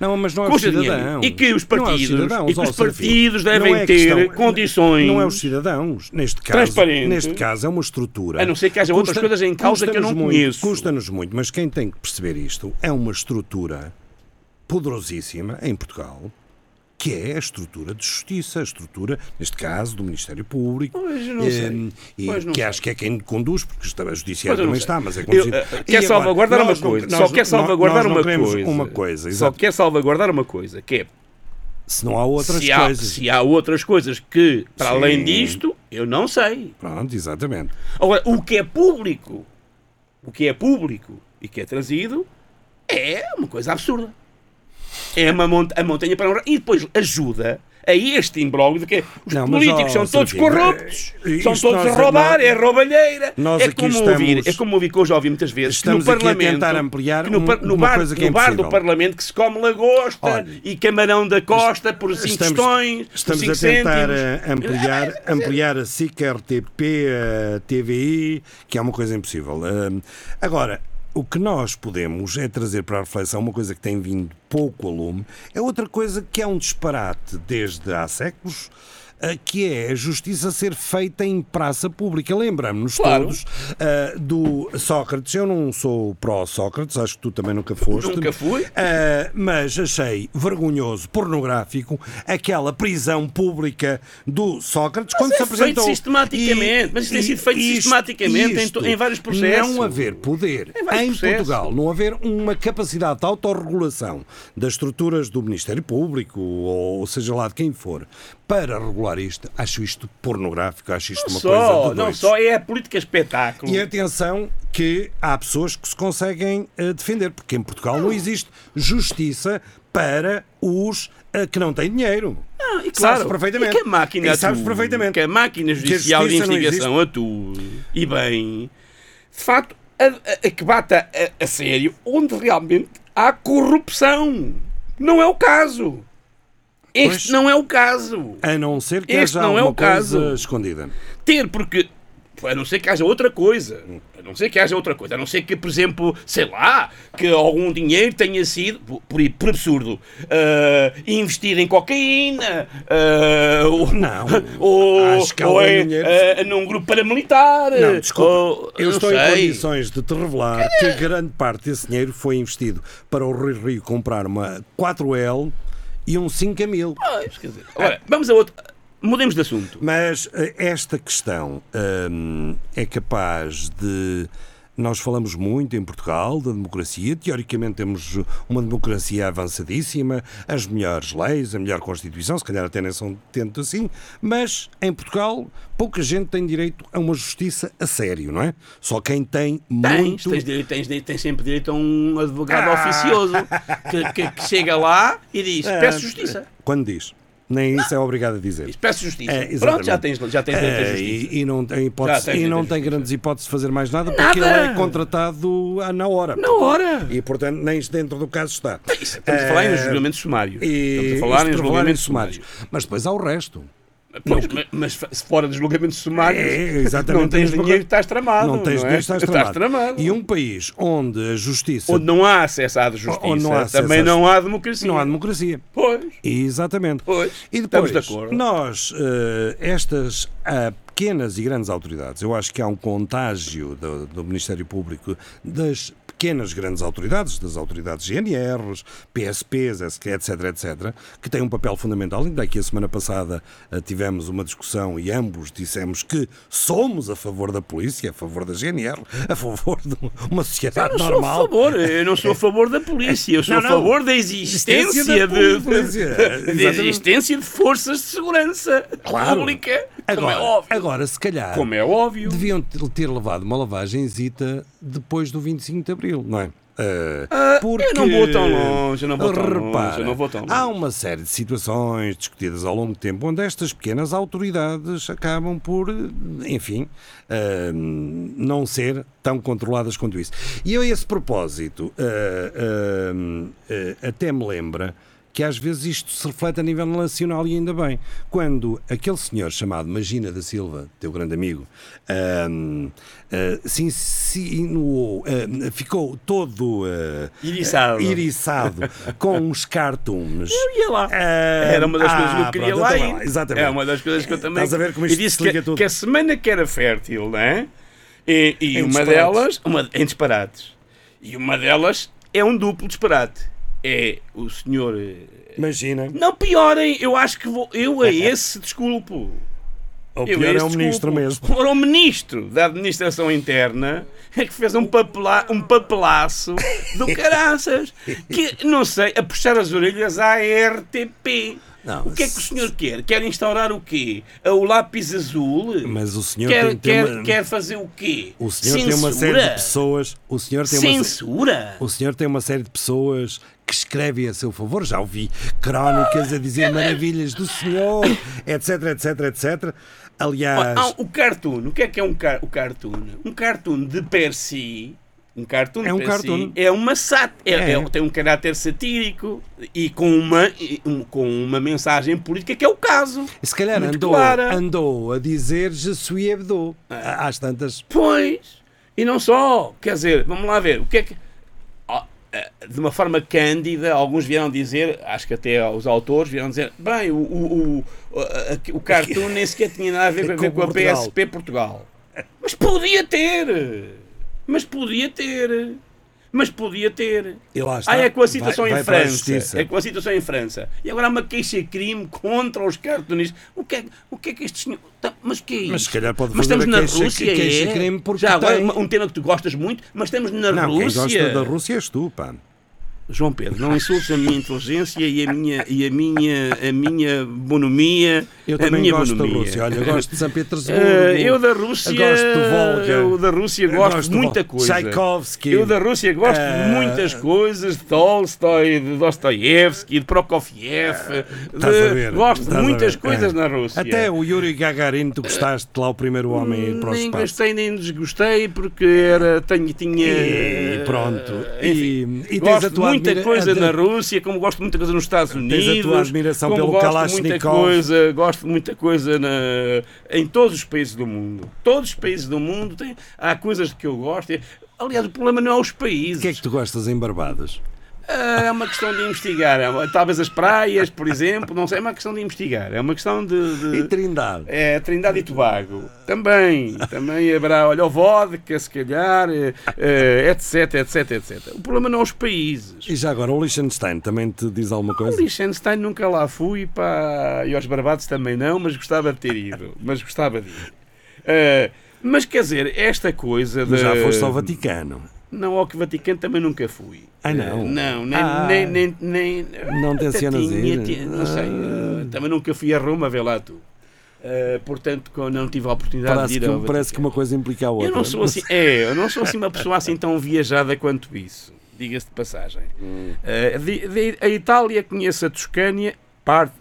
Não, mas não é Custa dinheiro. cidadãos. E que os é os partidos, e que os partidos devem é ter questão- condições. Não é os cidadãos. Neste caso, neste caso é uma estrutura. A não ser que haja outras coisas em causa que eu não muito, conheço. Custa-nos muito, mas quem tem que perceber isto é uma estrutura poderosíssima em Portugal. Que é a estrutura de justiça, a estrutura, neste caso, do Ministério Público. Pois, eu não eh, sei. E Pois, não que sei. acho que é quem conduz, porque está- a Judiciária também sei. está, mas é conduzido. eh, quer salvaguardar uma coisa. nós só quer salvaguardar uma coisa. Uma coisa, Só quer salvaguardar uma coisa, que é Se não há outras se há, coisas. se há outras coisas que, para Sim. além disto, eu não sei. Pronto, exatamente. Agora, o que é público, o que é público e que é trazido, é uma coisa absurda. É uma mont a montanha para honrar. E depois ajuda a este imbróglio de que os Não, mas, políticos ó, são todos Serafim, corruptos, eh, são todos a roubar, nós- é roubalheira. nós é, como estamos- ouvir, é como ouvir que eu já ouvi muitas vezes que no a Parlamento, tentar ampliar que no, um- par- no uma bar, coisa que é no bar do. Parlamento que se come lagosta Olha, e camarão da costa por 5 Estamos, tostões, por estamos cinco a tentar cêntimos. eh, ampliar, ampliar a SIC, a RTP, a TVI, que é uma coisa impossível. Hum, Agora, o que nós podemos é trazer para a reflexão uma coisa que tem vindo pouco a lume, é outra coisa que é um disparate desde há séculos. Que é a justiça ser feita em praça pública. Lembramos-nos Claro. todos eh, do Sócrates. Eu não sou pró-Sócrates, acho que tu também nunca foste. Nunca fui. Uh, mas achei vergonhoso, pornográfico, aquela prisão pública do Sócrates quando é se apresentou. feito sistematicamente, mas isto tem sido feito sistematicamente em to- em vários processos. Não haver poder Em em. Portugal, não haver uma capacidade de autorregulação das estruturas do Ministério Público, ou seja lá de quem for, para regular isto, acho isto pornográfico, acho isto Não uma só, coisa de não só é a política espetáculo. E atenção que há pessoas que se conseguem eh, defender, porque em Portugal não existe justiça para os eh, que não têm dinheiro. Ah, e Sabes claro, perfeitamente. E que a máquina sabes perfeitamente. Que a máquina judicial de não investigação atue. E bem, de facto, a, a- a que bata a, a sério onde realmente há corrupção. Não é o caso. Este Pois. não é o caso. A não ser que Este haja não é o caso. coisa escondida. Ter, porque. A não ser que haja outra coisa. A não ser que haja outra coisa. A não ser que, por exemplo, sei lá, que algum dinheiro tenha sido, por, por absurdo, ah, investido em cocaína. ah, ou, Não. (laughs) Ou, Acho que ou em, dinheiro- ah, num grupo paramilitar. Não, desculpa. ou- eu não estou em sei. condições de te revelar que grande parte desse dinheiro foi investido para o Rio Rio comprar uma 4L e um 5 mil. Pois, quer dizer, Agora, vamos a outro. Mudemos de assunto. Mas eh, esta questão hum, é capaz de Nós falamos muito em Portugal da democracia. Teoricamente temos uma democracia avançadíssima, as melhores leis, a melhor Constituição, se calhar até nem são tanto assim, mas em Portugal pouca gente tem direito a uma justiça a sério, não é? Só quem tem Tens, muito. tens, direito- tens, tens sempre direito a um advogado Ah. oficioso que, que- que chega lá e diz: peço (laughs) justiça. Quando diz. Nem isso é obrigado a dizer. Peço justiça. É, Pronto, já tens, já tens É, justiça. e, e não tem, hipótese, tens e não tem grandes hipóteses de fazer mais nada porque Nada. ele é contratado na hora. Na hora. E portanto nem dentro do caso está. Estamos a falar em Eh, julgamentos sumários. E, Estamos a falar em sumários. sumários. Mas depois há o resto. Pois, mas, mas se fora dos julgamentos sumários, É, não tens dinheiro, estás tramado. Não tens é? dinheiro, estás Estás tramado. E um país onde a justiça. Onde não há acesso à justiça, não acesso também não há democracia. Não há democracia. Pois. Exatamente. Pois. E depois, Estamos de acordo. nós, eh, estas ah, pequenas e grandes autoridades, eu acho que há um contágio do, do Ministério Público das pequenas grandes autoridades, das autoridades GNRs, PSPs, etc, etc, que têm um papel fundamental. Ainda aqui a semana passada ah, tivemos uma discussão e ambos dissemos que somos a favor da polícia, a favor da GNR, a favor de uma sociedade Eu não normal. sou a favor, eu não sou a favor da polícia, eu (laughs) sou Não, a não. favor da existência da de, de, de (laughs) existência de forças de segurança Claro. pública, como Agora, é óbvio. agora, se calhar, Como é óbvio. deviam ter levado uma lavagenzita depois do 25 de Abril, não é? Ah, Ah, porque, eu não vou tão longe, não vou tão repara, não vou tão longe. Há uma série de situações discutidas ao longo do tempo onde estas pequenas autoridades acabam por, enfim, ah, não ser tão controladas quanto isso. E eu, a esse propósito, ah, ah, até me lembra que às vezes isto se reflete a nível nacional e ainda bem. Quando aquele senhor chamado Magina da Silva, teu grande amigo, ahm, ah, se insinuou, ah, ficou todo ah, Iriçado. iriçado com uns cartoons. Eu ia lá. Ah, Era uma das coisas que eu ah, queria pronto, lá vai lá, Exatamente. É uma das coisas que eu também. Estás a ver como isto disse que, tudo. que a semana que era fértil, não é? E, e Em uma disparates. delas, uma, em disparates. E uma delas é um duplo disparate. É o senhor. eh, Imagina. Não piorem, eu acho que vou, eu a (laughs) esse desculpo. O Eu pior a é o ministro mesmo. Ora, o ministro da Administração Interna é que fez um, papela, um papelaço do (laughs) caraças. Que, não sei, a puxar as orelhas à RTP. Não, o que é que o senhor quer? Quer instaurar o quê? O lápis azul? Mas o senhor quer, tem, tem quer, uma... quer fazer o quê? O senhor tem uma série de pessoas. O senhor tem uma Censura? O senhor tem uma série de pessoas que escrevem a seu favor. Já ouvi crónicas a dizer maravilhas do senhor, etc, etc, etc. Aliás, Ah, o cartoon, o que é que é um car o cartoon? Um cartoon de per si, um cartoon É um per si, cartoon. é uma sat é, É. é- tem um caráter satírico e com uma, um- com uma mensagem política que é o caso. se calhar andou, clara. andou a dizer Je suis Hebdo. Às tantas. Pois, e não só, quer dizer, vamos lá ver, o que é que. Eh, De uma forma cândida, alguns vieram dizer, acho que até os autores vieram dizer, bem, o, o, o, o cartoon nem sequer tinha nada a ver, a ver com a. PSP Portugal. Mas podia ter! Mas podia ter! Mas podia ter! E lá está. Ah, é com a situação Vai- vai em a França. É com a situação em França. E agora há uma queixa-crime contra os cartunistas. O que é, o que, é que estes senhores. Tá, Mas o que é isto? Mas se calhar pode Mas estamos na queixa- Rússia. queixa-crime é? porque Já agora, tem. um tema que tu gostas muito, mas estamos na Não, quem Rússia. gosta da Rússia és tu, pá. João Pedro, não insultes a minha inteligência e a minha, e a minha, a minha bonomia. Eu a também minha gosto bonomia. da Rússia. Olha, eu gosto de São Petersburgo. Eh, eu da Rússia. Gosto do Volga. Eu da Rússia gosto, gosto de muita coisa. Tchaikovsky. Eu da Rússia gosto Eh, de muitas coisas, de Tolstói, de Dostoiévski, de Prokofiev. Estás de- a? Gosto de a muitas coisas É. na Rússia. Até o Yuri Gagarin, tu gostaste lá o primeiro homem a ir para o Nem espaço. gostei nem desgostei porque era, tenho, tinha. E pronto. Enfim, E- e tens gosto a de tua muita admira- coisa a- na Rússia, como gosto de muita coisa nos Estados Unidos. tua admiração como pelo gosto de muita Kalashnikov. coisa, gosto de muita coisa na, em todos os países do mundo. Todos os países do mundo têm, há coisas que eu gosto. Aliás, o problema não é os países. O que é que tu gostas em Barbados? Ah, É uma questão de investigar. É Talvez as praias, por exemplo, não sei, é uma questão de investigar. É uma questão de. de- E Trindade? É, Trindade e Tobago. Também. Também haverá, olha, o vodka, se calhar, etc, etc, etc. O problema não é os países. E já agora, o Liechtenstein também te diz alguma O coisa? Liechtenstein nunca lá fui, pá, e aos Barbados também não, mas gostava de ter ido. Mas gostava de ir. Eh, Mas quer dizer, esta coisa de. Mas já foste ao Vaticano. Não, ao que Vaticano também nunca fui. Ah, não? Eh, Não, nem. Ah. nem, nem, nem Não até tencionas ir? tinha- Não sei. Ah. eh, Também nunca fui a Roma, vê lá tu. Eh, portanto, quando não tive a oportunidade Parece de ir que, ao parece que uma coisa implica a outra. Eu não sou assim, é, eu não sou assim uma pessoa assim tão viajada quanto isso, diga-se de passagem. Hum. Eh, de- de- a Itália conhece a Toscânia, parte,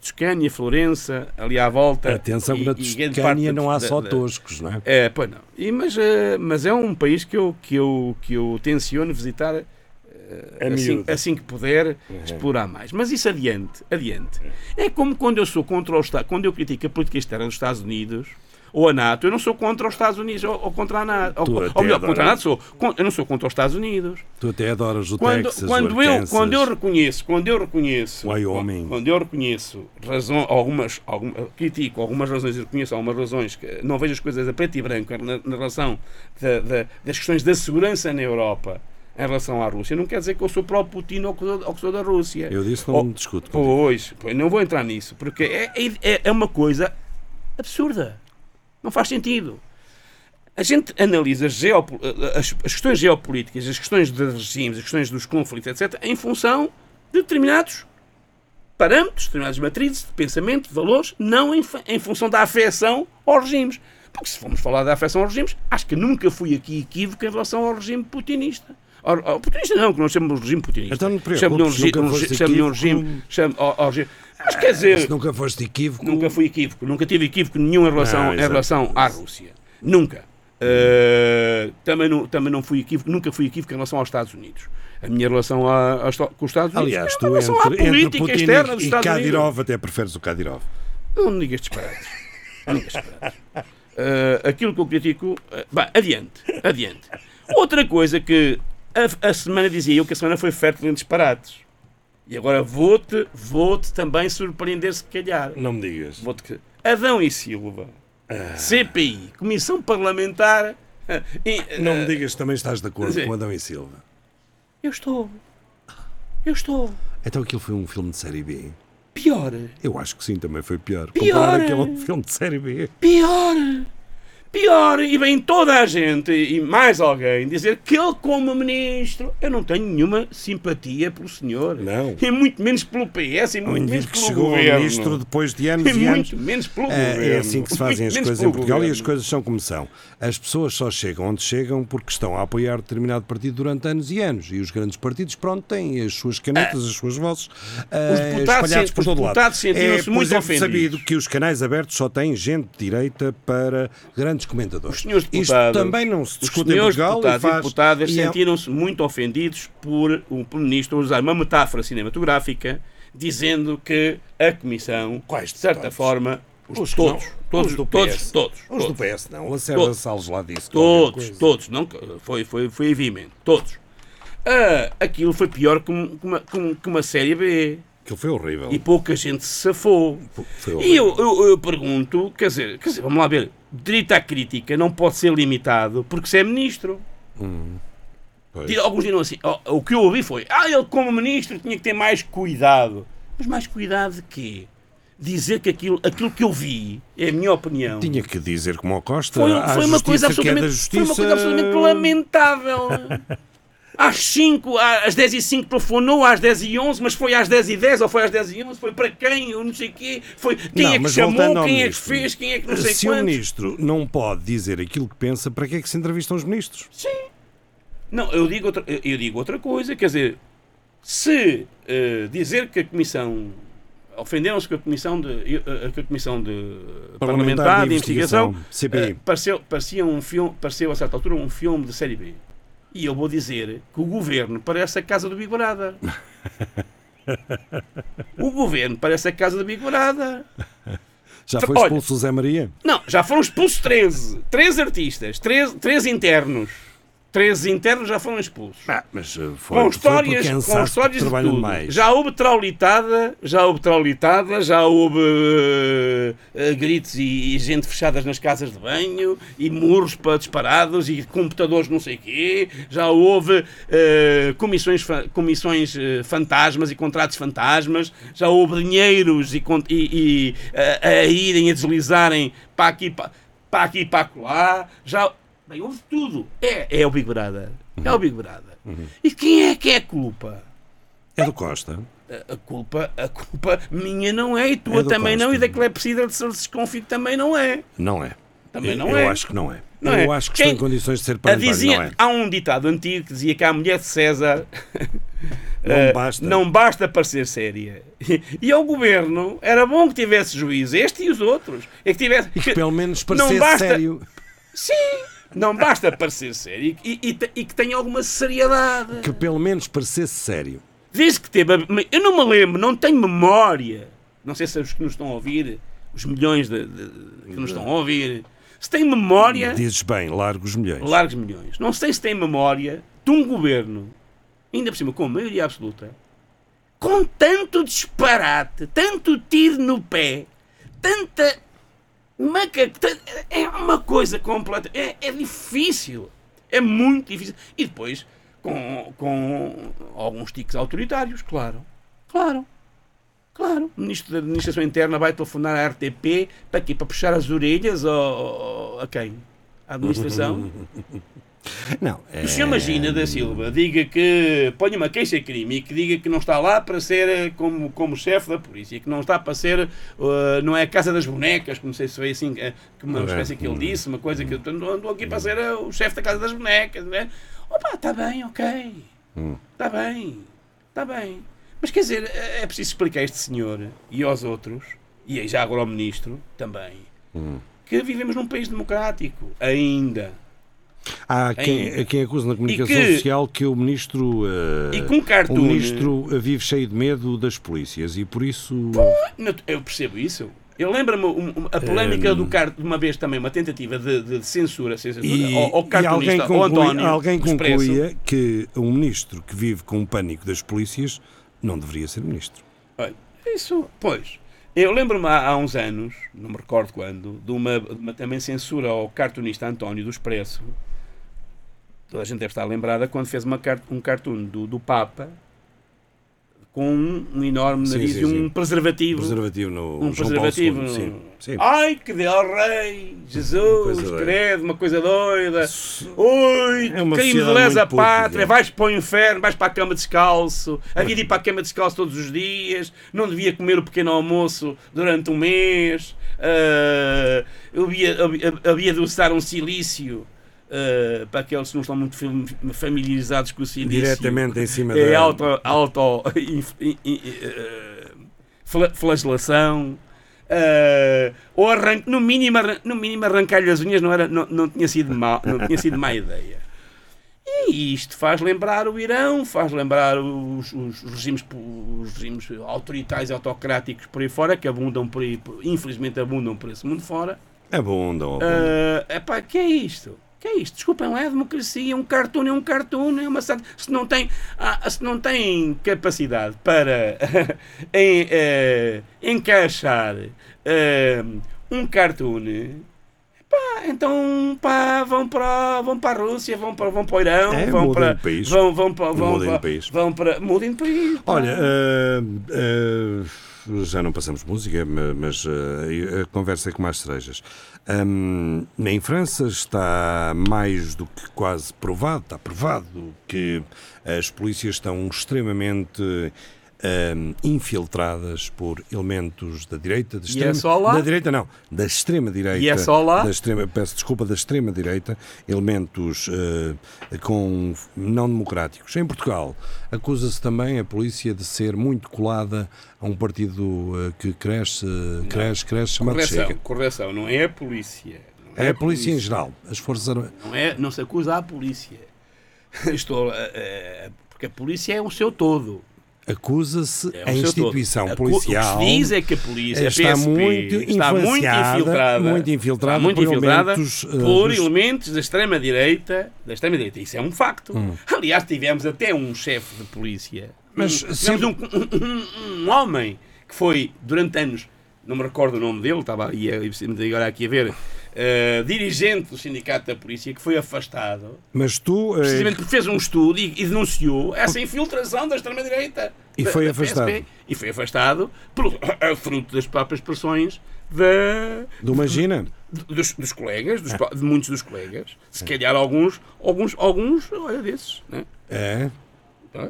Toscânia, Florença, ali à volta. Atenção que na Toscânia não há só da- toscos, não é? É, pois não. E, mas, eh, mas é um país que eu, que eu, que eu tenciono visitar É assim, assim que puder Uhum. explorar mais. Mas isso adiante, adiante. É como quando eu sou contra o Estado, quando eu critico a política externa dos Estados Unidos ou a NATO, eu não sou contra os Estados Unidos ou, ou contra a NATO. Ou, ou melhor, adoras. contra a NATO sou. Eu não sou contra os Estados Unidos. Tu até adoras o Quando, Texas, quando, eu, quando eu reconheço, quando eu reconheço, Wyoming. quando eu reconheço razão, algumas, algum, critico algumas razões, e reconheço algumas razões que não vejo as coisas a preto e branco na, na relação da- da- das questões da segurança na Europa em relação à Rússia, não quer dizer que eu sou pró-Putin ou que sou, ou que sou da Rússia. Eu disse não Oh, me discuto. contigo. Pois, pois, não vou entrar nisso, porque é, é, é uma coisa absurda. Não faz sentido. A gente analisa as, questões geopolíticas, as questões dos regimes, as questões dos conflitos, etc., em função de determinados parâmetros, determinadas matrizes de pensamento, de valores, não em, em função da afecção aos regimes. Porque se formos falar da afecção aos regimes, acho que nunca fui aqui equívoco em relação ao regime putinista. Ao, ao putinista não, que nós chamamos de regime putinista. Então não um, preocupes, nunca um, um regime. Ao regime. Mas quer dizer, Se nunca foste equívoco, nunca fui equívoco, nunca tive equívoco nenhum em relação, Não, em relação à Rússia. Nunca. Uh, também, não, também não fui equívoco, nunca fui equívoco em relação aos Estados Unidos. A minha relação a- to- com os Estados Unidos aliás, é tu uma relação à entre, entre política Putin externa dos e, Estados Unidos. Kadyrov até preferes o Kadyrov. Não me digas disparados. Não me digas disparados. Uh, aquilo que eu critico. Uh, bem, adiante. Adiante. Outra coisa que a, a semana dizia eu que a semana foi fértil em disparates. E agora vou-te vou também surpreender se calhar. Não me digas. Vou-te- Adão e Silva. CPI. Comissão Parlamentar. e, Não me digas que também estás de acordo sim. com Adão e Silva. Eu estou. Eu estou. Então aquilo foi um filme de série B. Pior. Eu acho que sim, também foi pior. Pior. Comparar aquele filme de série B. Pior! Pior! E vem toda a gente e mais alguém dizer que ele, como ministro, eu não tenho nenhuma simpatia pelo senhor. Não. E muito menos pelo PS e Um muito menos que pelo chegou governo. ministro depois de anos E e anos. muito menos pelo Ah, É governo. assim que se fazem Muito as coisas em Portugal e as governo. coisas são como são. As pessoas só chegam onde chegam porque estão a apoiar determinado partido durante anos e anos. E os grandes partidos, pronto, têm as suas canetas, as suas vozes ah, Os deputados espalhados sent- por os todo lado. deputados sentiram-se é, muito é ofendidos. sabido que os canais abertos só têm gente de direita para grandes comentadores. Os senhores Isto deputados, também não se discute em Portugal deputados e e deputadas é- sentiram-se muito ofendidos por o ministro usar uma metáfora cinematográfica dizendo que a Comissão, de certa forma, os, Os todos, não. todos, Os do todos, PS. todos, Os do todos. PS não. O Lacerda Todos. Salles lá disse Todos, todos, não, foi, foi, foi evidente, todos. Ah, aquilo foi pior que, um- uma, que um- uma série B. Aquilo foi horrível. E pouca gente se safou. E eu, eu, eu pergunto, quer dizer, quer dizer, vamos lá ver, direito à crítica não pode ser limitado porque se é ministro. Hum, Alguns dirão assim, ó, o que eu ouvi foi, ah, ele como ministro tinha que ter mais cuidado. Mas mais cuidado de quê? Dizer que aquilo, aquilo que eu vi, é a minha opinião, Tinha que dizer como ao Costa. foi, à foi uma coisa justiça é absolutamente, foi uma coisa absolutamente lamentável. (laughs) Às 5, às 10 e 5 telefonou, às 10 e 11, mas foi às 10 e 10 ou foi às 10 e 11, foi para quem, eu não sei o quê, foi quem Não, é que chamou, quem é que ministro. fez, quem é que não sei Se o quantos. ministro não pode dizer aquilo que pensa, para que é que se entrevistam os ministros? Sim. Não, eu digo outra, eu digo outra coisa, quer dizer, se eh, dizer que a Comissão ofenderam-se com a Comissão de, eh, com a comissão de Parlamentar, de, Investigação, CPI. eh, pareceu, parecia um filme, pareceu a certa altura um filme de série B. E eu vou dizer que o governo parece a casa do Big Brother. o governo parece a casa do Big Brother. Já foi Olha, expulso o Zé Maria? Não, já foram expulsos 13. 13 artistas, 13, 13 internos. 13 internos já foram expulsos. Ah, mas uh, foi, com foi histórias, por com histórias de tudo. mais. Já houve traulitada, já houve traulitada, já houve eh, eh, gritos e, e gente fechadas nas casas de banho, e muros para disparados, e computadores não sei quê, já houve eh, comissões, fa- comissões eh, fantasmas e contratos fantasmas, já houve dinheiros e, e- e, eh, a irem, a deslizarem para aqui, para... para aqui e para lá, já. Bem, houve tudo. É, é o Big Brother. É o Big Brother. E quem é que é a culpa? É do Costa. A, a culpa, a culpa minha não é, e É tua do também não, Costa. e da Clepsidra de Sales Config também não é. Não é. Também Eu- não eu é. acho que não é. Não eu é. acho que Quem- está em condições de ser parlamentar, dizia, não é? Há um ditado antigo que dizia que a mulher de César (laughs) Não eh, basta. não basta parecer séria. (laughs) E ao governo era bom que tivesse juízo, este e os outros. É que tivesse, E que pelo menos não parecesse basta- sério. Sim, não basta parecer sério e, e- e que tenha alguma seriedade. Que pelo menos parecesse sério. Diz que teve. Eu não me lembro, não tenho memória. Não sei se os que nos estão a ouvir, os milhões de, de- que nos estão a ouvir, se têm memória. Dizes bem, largos milhões. largos milhões. Não sei se tem memória de um governo, ainda por cima com maioria absoluta, com tanto disparate, tanto tiro no pé, tanta. Maca, ta- é uma coisa completa. É, é difícil. É muito difícil. E depois, com, com alguns tiques autoritários, claro. Claro. Claro. O Ministro da Administração Interna vai telefonar à RTP para quê? Para puxar as orelhas ao- a quem? À administração? (laughs) Não. É... O senhor imagina da Silva diga que ponha uma queixa-crime e que diga que não está lá para ser eh, como, como chefe da polícia, que não está para ser, eh, não é a casa das bonecas, como sei se foi assim, eh, que uma espécie que ele disse, uma coisa que eu estou estou aqui para ser eh, o chefe da casa das bonecas, não é? Opa, está bem, ok. Hum. Está bem, está bem. Mas quer dizer, é preciso explicar a este senhor e aos outros, e já agora ao ministro também, Hum. que vivemos num país democrático, ainda. Há quem, quem acusa na comunicação que- social que o ministro. eh, E com cartoon- O ministro eh, vive cheio de medo das polícias e por isso. Eu percebo isso. Eu lembro-me um- um- a polémica Hum. do car de uma vez também, uma tentativa de, de censura, censura E, ao, ao cartunista, alguém, conclui, António, alguém concluía que um ministro que vive com o pânico das polícias não deveria ser ministro. Olha, isso, pois. Eu lembro-me há, há uns anos, não me recordo quando, de uma, de uma também censura ao cartunista António do Expresso. Toda a gente deve estar lembrada quando fez uma, um cartoon do, do Papa com um, um enorme Sim, nariz sim, e um sim. preservativo. Preservativo no um João preservativo. II, sim, sim. Ai, que del rei! Jesus, credo, uma coisa doida. Ui, É crime de lesa pátria, vais para o inferno, vais para a cama descalço. Havia de ir para a cama descalço todos os dias, não devia comer o pequeno almoço durante um mês, havia, havia, havia de usar um silício. Ah, para aqueles que não estão muito fam- familiarizados com o silício Diretamente em cima é da- auto, auto eh, fla- flagelação eh, ou arranque, no mínimo, no mínimo arrancar-lhe as unhas não, era, não, não tinha sido mal, não tinha sido má ideia. E isto faz lembrar o Irão, faz lembrar os, os regimes, os regimes autoritários e autocráticos por aí fora, que abundam por aí, infelizmente abundam por esse mundo fora. Bom, não. É epá, que é isto? Que é isto? Desculpem, lá é democracia, um cartoon é um cartoon, é uma sat- se não tem ah, se não tem capacidade para (laughs) em, eh, encaixar eh, um cartoon, pá, então pá, vão para vão para a Rússia, vão para vão para o Irão, É, vão mudem para de país. vão vão para vão Mudem de para, país. vão para mudem de país. pá. Olha, eh, eh, já não passamos música, ma- mas eh, a conversa é com mais cerejas. Hum, em França está mais do que quase provado, está provado que as polícias estão extremamente hum, infiltradas por elementos da direita, da E é extrema, só lá? da direita não, da extrema direita, E é só lá? da extrema, peço desculpa, da extrema direita, elementos eh, com não democráticos. Em Portugal, acusa-se também a polícia de ser muito colada a um partido eh, que cresce, cresce, cresce, chamado correção, Chega. correção, não é a polícia. não É a polícia em geral, as forças armadas. Não, é, não se acusa a polícia. Estou, eh, porque a polícia é o seu todo. Acusa-se É a instituição todo. Policial. O que se diz é que a polícia a está PSP, muito está muito infiltrada, muito infiltrada muito por infiltrada elementos, eh, por elementos da extrema-direita. Da extrema-direita. Isso é um facto. Hum. Aliás, tivemos até um chefe de polícia. Mas um, se- tivemos um, um- um homem que foi, durante anos, não me recordo o nome dele, estava aí, agora aqui a ver, eh, dirigente do Sindicato da Polícia que foi afastado Mas tu. eh, precisamente porque fez um estudo e, e denunciou essa infiltração da extrema-direita. E da- foi da afastado. PSP. E foi afastado por, fruto das próprias pressões da, do Magina. dos, dos colegas, dos pró- de muitos dos colegas. Se calhar alguns, alguns, alguns, olha desses. Né? É. Tá.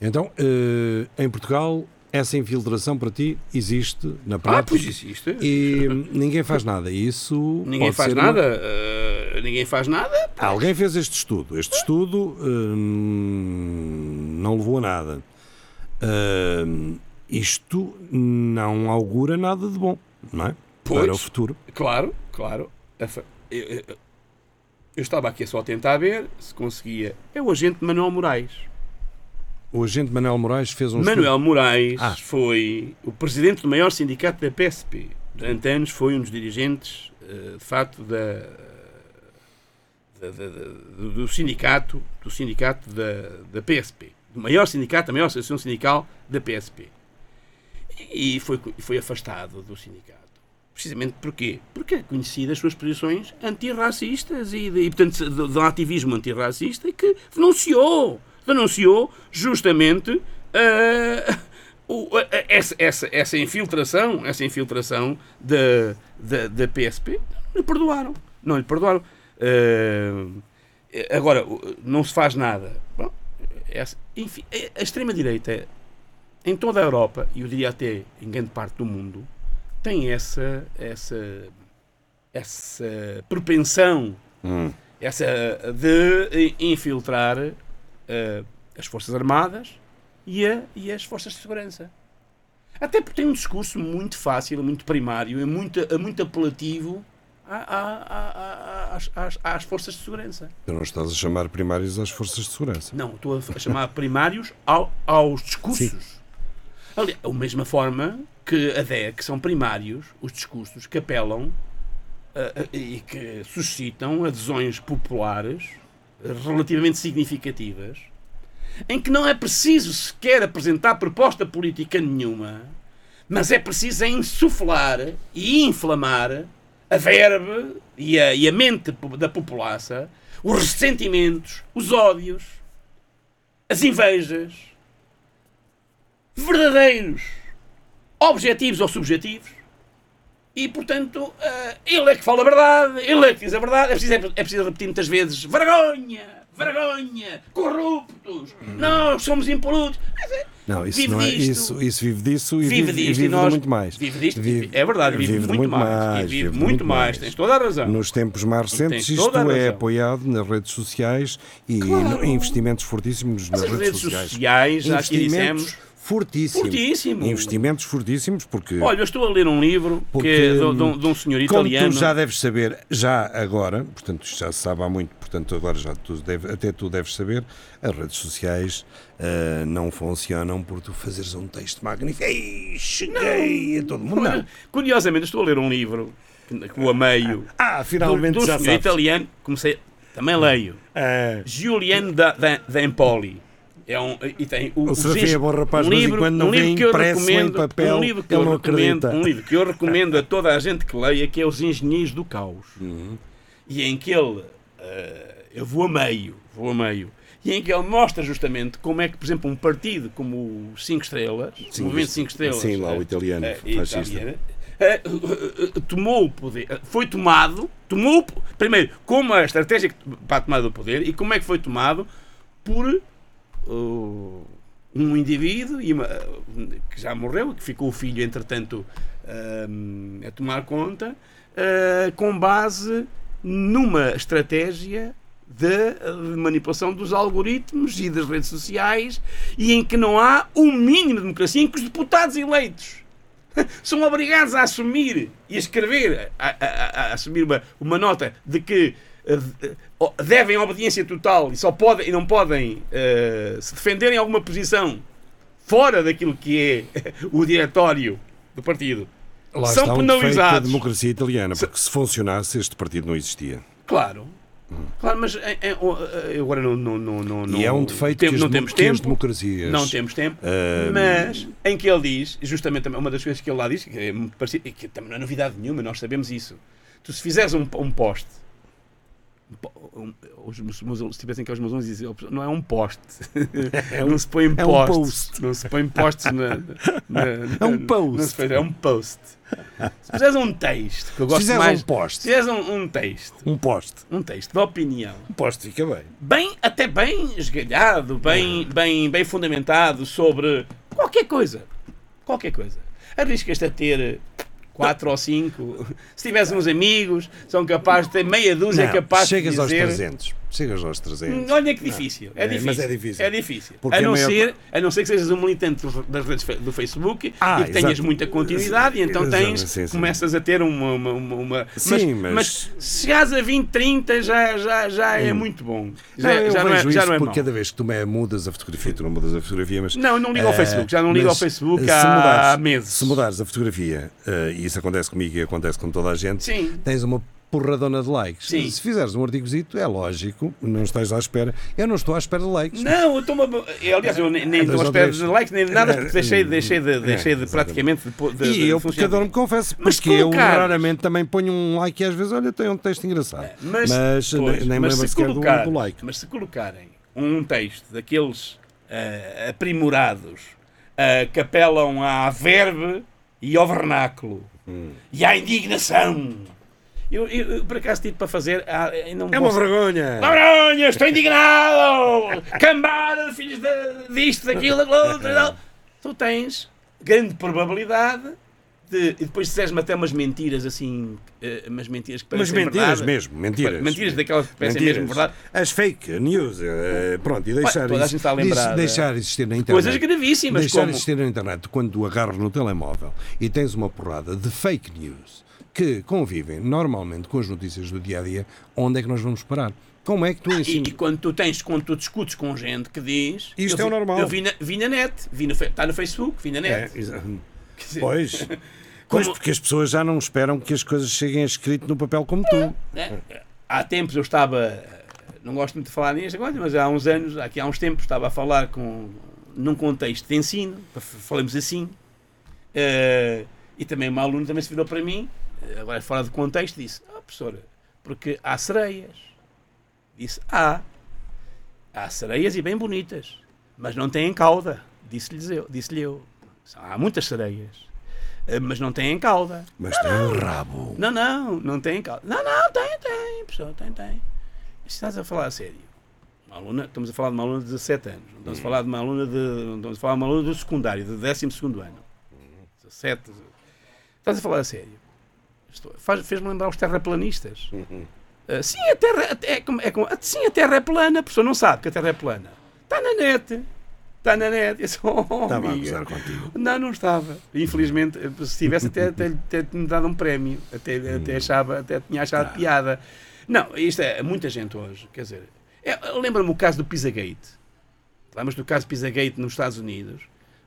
Então, eh, em Portugal, essa infiltração para ti existe na prática. Ah, pois existe. E ninguém faz nada. Isso Ninguém faz ser uma- nada. eh, ninguém faz nada. Alguém fez este estudo. Este estudo hum, não levou a nada. Hum, isto não augura nada de bom, não é? Pois. Para o futuro. Claro, claro. Eu, eu- eu estava aqui só a tentar ver se conseguia. É o agente Manuel Moraes. O agente Manuel Moraes fez um Manuel estudo. Moraes Ah. foi o presidente do maior sindicato da PSP. Durante anos foi um dos dirigentes, eh, de facto, da, da- da- da- do, do sindicato, do sindicato da, da PSP. Do maior sindicato, a maior associação sindical da PSP. E foi, foi afastado do sindicato. Precisamente porquê? Porque é conhecido as suas posições antirracistas e, e portanto, de, de um ativismo antirracista e que denunciou, denunciou justamente ah, (laughs) o- a- a- essa, essa, essa infiltração, essa infiltração da, da, da PSP. Não lhe perdoaram. Não lhe perdoaram. Ah, agora, não se faz nada. Bom, essa- enfim, a extrema-direita em toda a Europa, e eu diria até em grande parte do mundo, tem essa, essa, essa propensão Hum. essa de infiltrar eh, as Forças Armadas e, a- e as Forças de Segurança. Até porque tem um discurso muito fácil, muito primário, e muito, é muito apelativo às, às- Forças de Segurança. Tu não estás a chamar primários às forças de segurança. Não, estou a chamar primários ao- aos discursos. Ali, da mesma forma que a DEA, que são primários, os discursos que apelam ah, ah, e que suscitam adesões populares relativamente significativas, em que não é preciso sequer apresentar proposta política nenhuma, mas é preciso é insuflar e inflamar a verba e a, e a mente da população, os ressentimentos, os ódios, as invejas, verdadeiros, objetivos ou subjetivos. E, portanto, eh, ele é que fala a verdade, ele é que diz a verdade. É preciso, é preciso repetir muitas vezes: vergonha, vergonha, corruptos, nós somos impolutos. Não, isso Vive não é disto. isso, isso vive disso e Vive vive, e disto vive e nós- muito mais. Vive disto, é verdade, vive de muito mais, e vive de muito mais, tens toda a razão. Nos tempos mais recentes, isto é apoiado nas redes sociais e Claro. investimentos fortíssimos nas As redes, redes sociais. sociais, já aqui investimentos dissemos. fortíssimos. Fortíssimo. Investimentos fortíssimos porque Olha, eu estou a ler um livro que é de, de um- de um senhor como italiano. tu já deves saber, já agora, portanto, já se sabe há muito, portanto, agora já tu deve, até tu deves saber, as redes sociais ah, não funcionam por tu fazeres um texto magnífico. Ei, cheguei a todo mundo. Não. Curiosamente, estou a ler um livro que, o ameio. Ah, finalmente de um já senhor sabes. italiano, comecei, também leio. É. Giuliano da, da, da Empoli. É um, e tem o, O Serafim é bom rapaz, um mas livro, não um livro vem que eu impresso em recomendo, papel, um livro que eu recomendo, um livro que eu recomendo a (laughs) toda a gente que leia, que é Os Engenheiros do Caos. Uhum. E em que ele, eh, eu vou a meio, vou a meio, e em que ele mostra justamente como é que, por exemplo, um partido como o Cinco Estrelas, Sim, o Movimento Cinco Estrelas, sim, lá o eh, italiano, fascista. italiano, eh, eh, tomou o poder, foi tomado, tomou, o primeiro, como a estratégia para a tomada do poder e como é que foi tomado por uh, um indivíduo uma- que já morreu, que ficou o filho, entretanto, um, a tomar conta, uh, com base numa estratégia de, de manipulação dos algoritmos e das redes sociais e em que não há um mínimo de democracia, em que os deputados eleitos (laughs) são obrigados a assumir e a escrever, a, a- a- a assumir uma, uma nota de que devem obediência total e só podem e não podem eh, se defenderem alguma posição fora daquilo que é (laughs) o diretório do partido. Lá são está um da penalizados. democracia italiana, porque se funcionasse este partido não existia. Claro. Claro, mas eh, eh, oh, eh, agora não, não, não, não, E é um defeito tem- que não temos tempo. democracias, Não temos tempo. ah, mas em que ele diz, justamente uma das coisas que ele lá diz, que é parecido, que também não é novidade nenhuma, nós sabemos isso. tu se fizeres um, um poste, po- os alunos, se tivessem que os meus alunos diziam, não é um poste, É um- não se põe é um postes, post. não se põe postes na, na- (laughs) É um post. não se faz- é um post. Se fizeres um texto, que eu gosto mais, um post. se fizeres um, um texto, Um poste. um texto de opinião, Um poste fica bem. bem, até bem esgalhado, bem, bem, bem fundamentado sobre qualquer coisa. Qualquer coisa. Arriscas-te a ter quatro ou cinco. Se tivesse uns amigos, são capazes de ter meia dúzia Não, capaz chegas de aos dizer. 300. Chegas aos 300. Hum, Olha que difícil. É, É, difícil. mas é difícil. É difícil. Porque A a não, maior ser, a não ser que sejas um militante das redes do Facebook Ah, e que tenhas exato. muita continuidade e então tens, sim, sim. começas a ter uma. uma, uma- uma- Sim, mas, mas- se chegares a 20, 30 já, já, já é Hum. muito bom. Já, Não, eu já, não, é, já não é porque cada vez que tu mudas a fotografia, tu não mudas a fotografia, mas. Não, eu não ligo ao eh, Facebook, já não ligo ao mas, Facebook há mudares- meses. Se mudares a fotografia, eh, e isso acontece comigo e acontece com toda a gente, Sim. tens uma porradona de likes. Sim. Se fizeres um artigozito, é lógico, não estás à espera. Eu não estou à espera de likes. Não, eu estou Aliás, eu nem, estou à espera de likes nem de nada, porque deixei, É, (laughs) deixei de, deixei de exatamente. praticamente de, de, E eu, pecador, me confesso, Mas porque eu raramente também ponho um like e às vezes, olha, tem um texto engraçado. Mas, Mas, pois, nem, me lembro se sequer do, do like. Mas se colocarem um texto daqueles ah, aprimorados ah, que apelam à verbe e ao vernáculo Hum. e à indignação. Eu, eu, eu, por acaso tive para fazer. ah, não É uma posso- vergonha! Uma vergonha, estou indignado! Cambada, filhos de, disto, daquilo, daquilo, outro e tal. Tu tens grande probabilidade de. E depois disseres-me até umas mentiras assim. eh, umas mentiras que Mas parecem mentiras verdade. mesmo, mentiras. Mentiras daquelas que parecem Mentiras. mesmo verdade. As fake news, eh, pronto, e deixar, a isso- lembrar deixar existir na internet. Coisas gravíssimas, Deixar como- existir na internet quando tu agarras no telemóvel e tens uma porrada de fake news que convivem normalmente com as notícias do dia a dia, onde é que nós vamos parar? Como é que tu E, ensinas? e quando tu tens, quando tu discutes com gente que diz. Isto eu é o vi- normal. Eu vi na, vi na net, vi no, está no Facebook, vi na net. É, (laughs) dizer, Pois. (laughs) Pois, porque as pessoas já não esperam que as coisas cheguem escrito no papel como tu. né? Há tempos eu estava, não gosto muito de falar nisto agora, mas há uns anos, aqui há uns tempos, estava a falar com, num contexto de ensino, falamos assim, eh, e também uma aluna também se virou para mim, agora fora de contexto, disse: Ah, professora, porque há sereias. Disse: Há. Há sereias e bem bonitas, mas não têm cauda. Disse-lhe eu. Disse eu. Há muitas sereias, eh, mas não têm cauda. Mas tem um rabo. Não, não, não tem causa. Não, não, tem, tem, pessoal, tem, tem. Estás a falar a sério. Uma aluna, estamos a falar de uma aluna de 17 anos. Não estamos a falar de uma aluna de. não Estamos a falar de uma aluna do secundário, de 12 ano. 17. Estás a falar a sério. Fez-me lembrar os terraplanistas. Ah, sim, a terra, é como, é como- sim, a terra é plana. A pessoa não sabe que a terra é plana. Está na net. Está na net. Eu sou, oh, Estava a amiga. gozar contigo. Não, não estava. Infelizmente, se tivesse, até, até, até tinha dado um prémio. Até, até, achava, até tinha achado piada. Não, isto é muita gente hoje. Quer dizer, é, lembra-me o caso do Pizzagate. Lembras do caso Pizzagate nos Estados Unidos?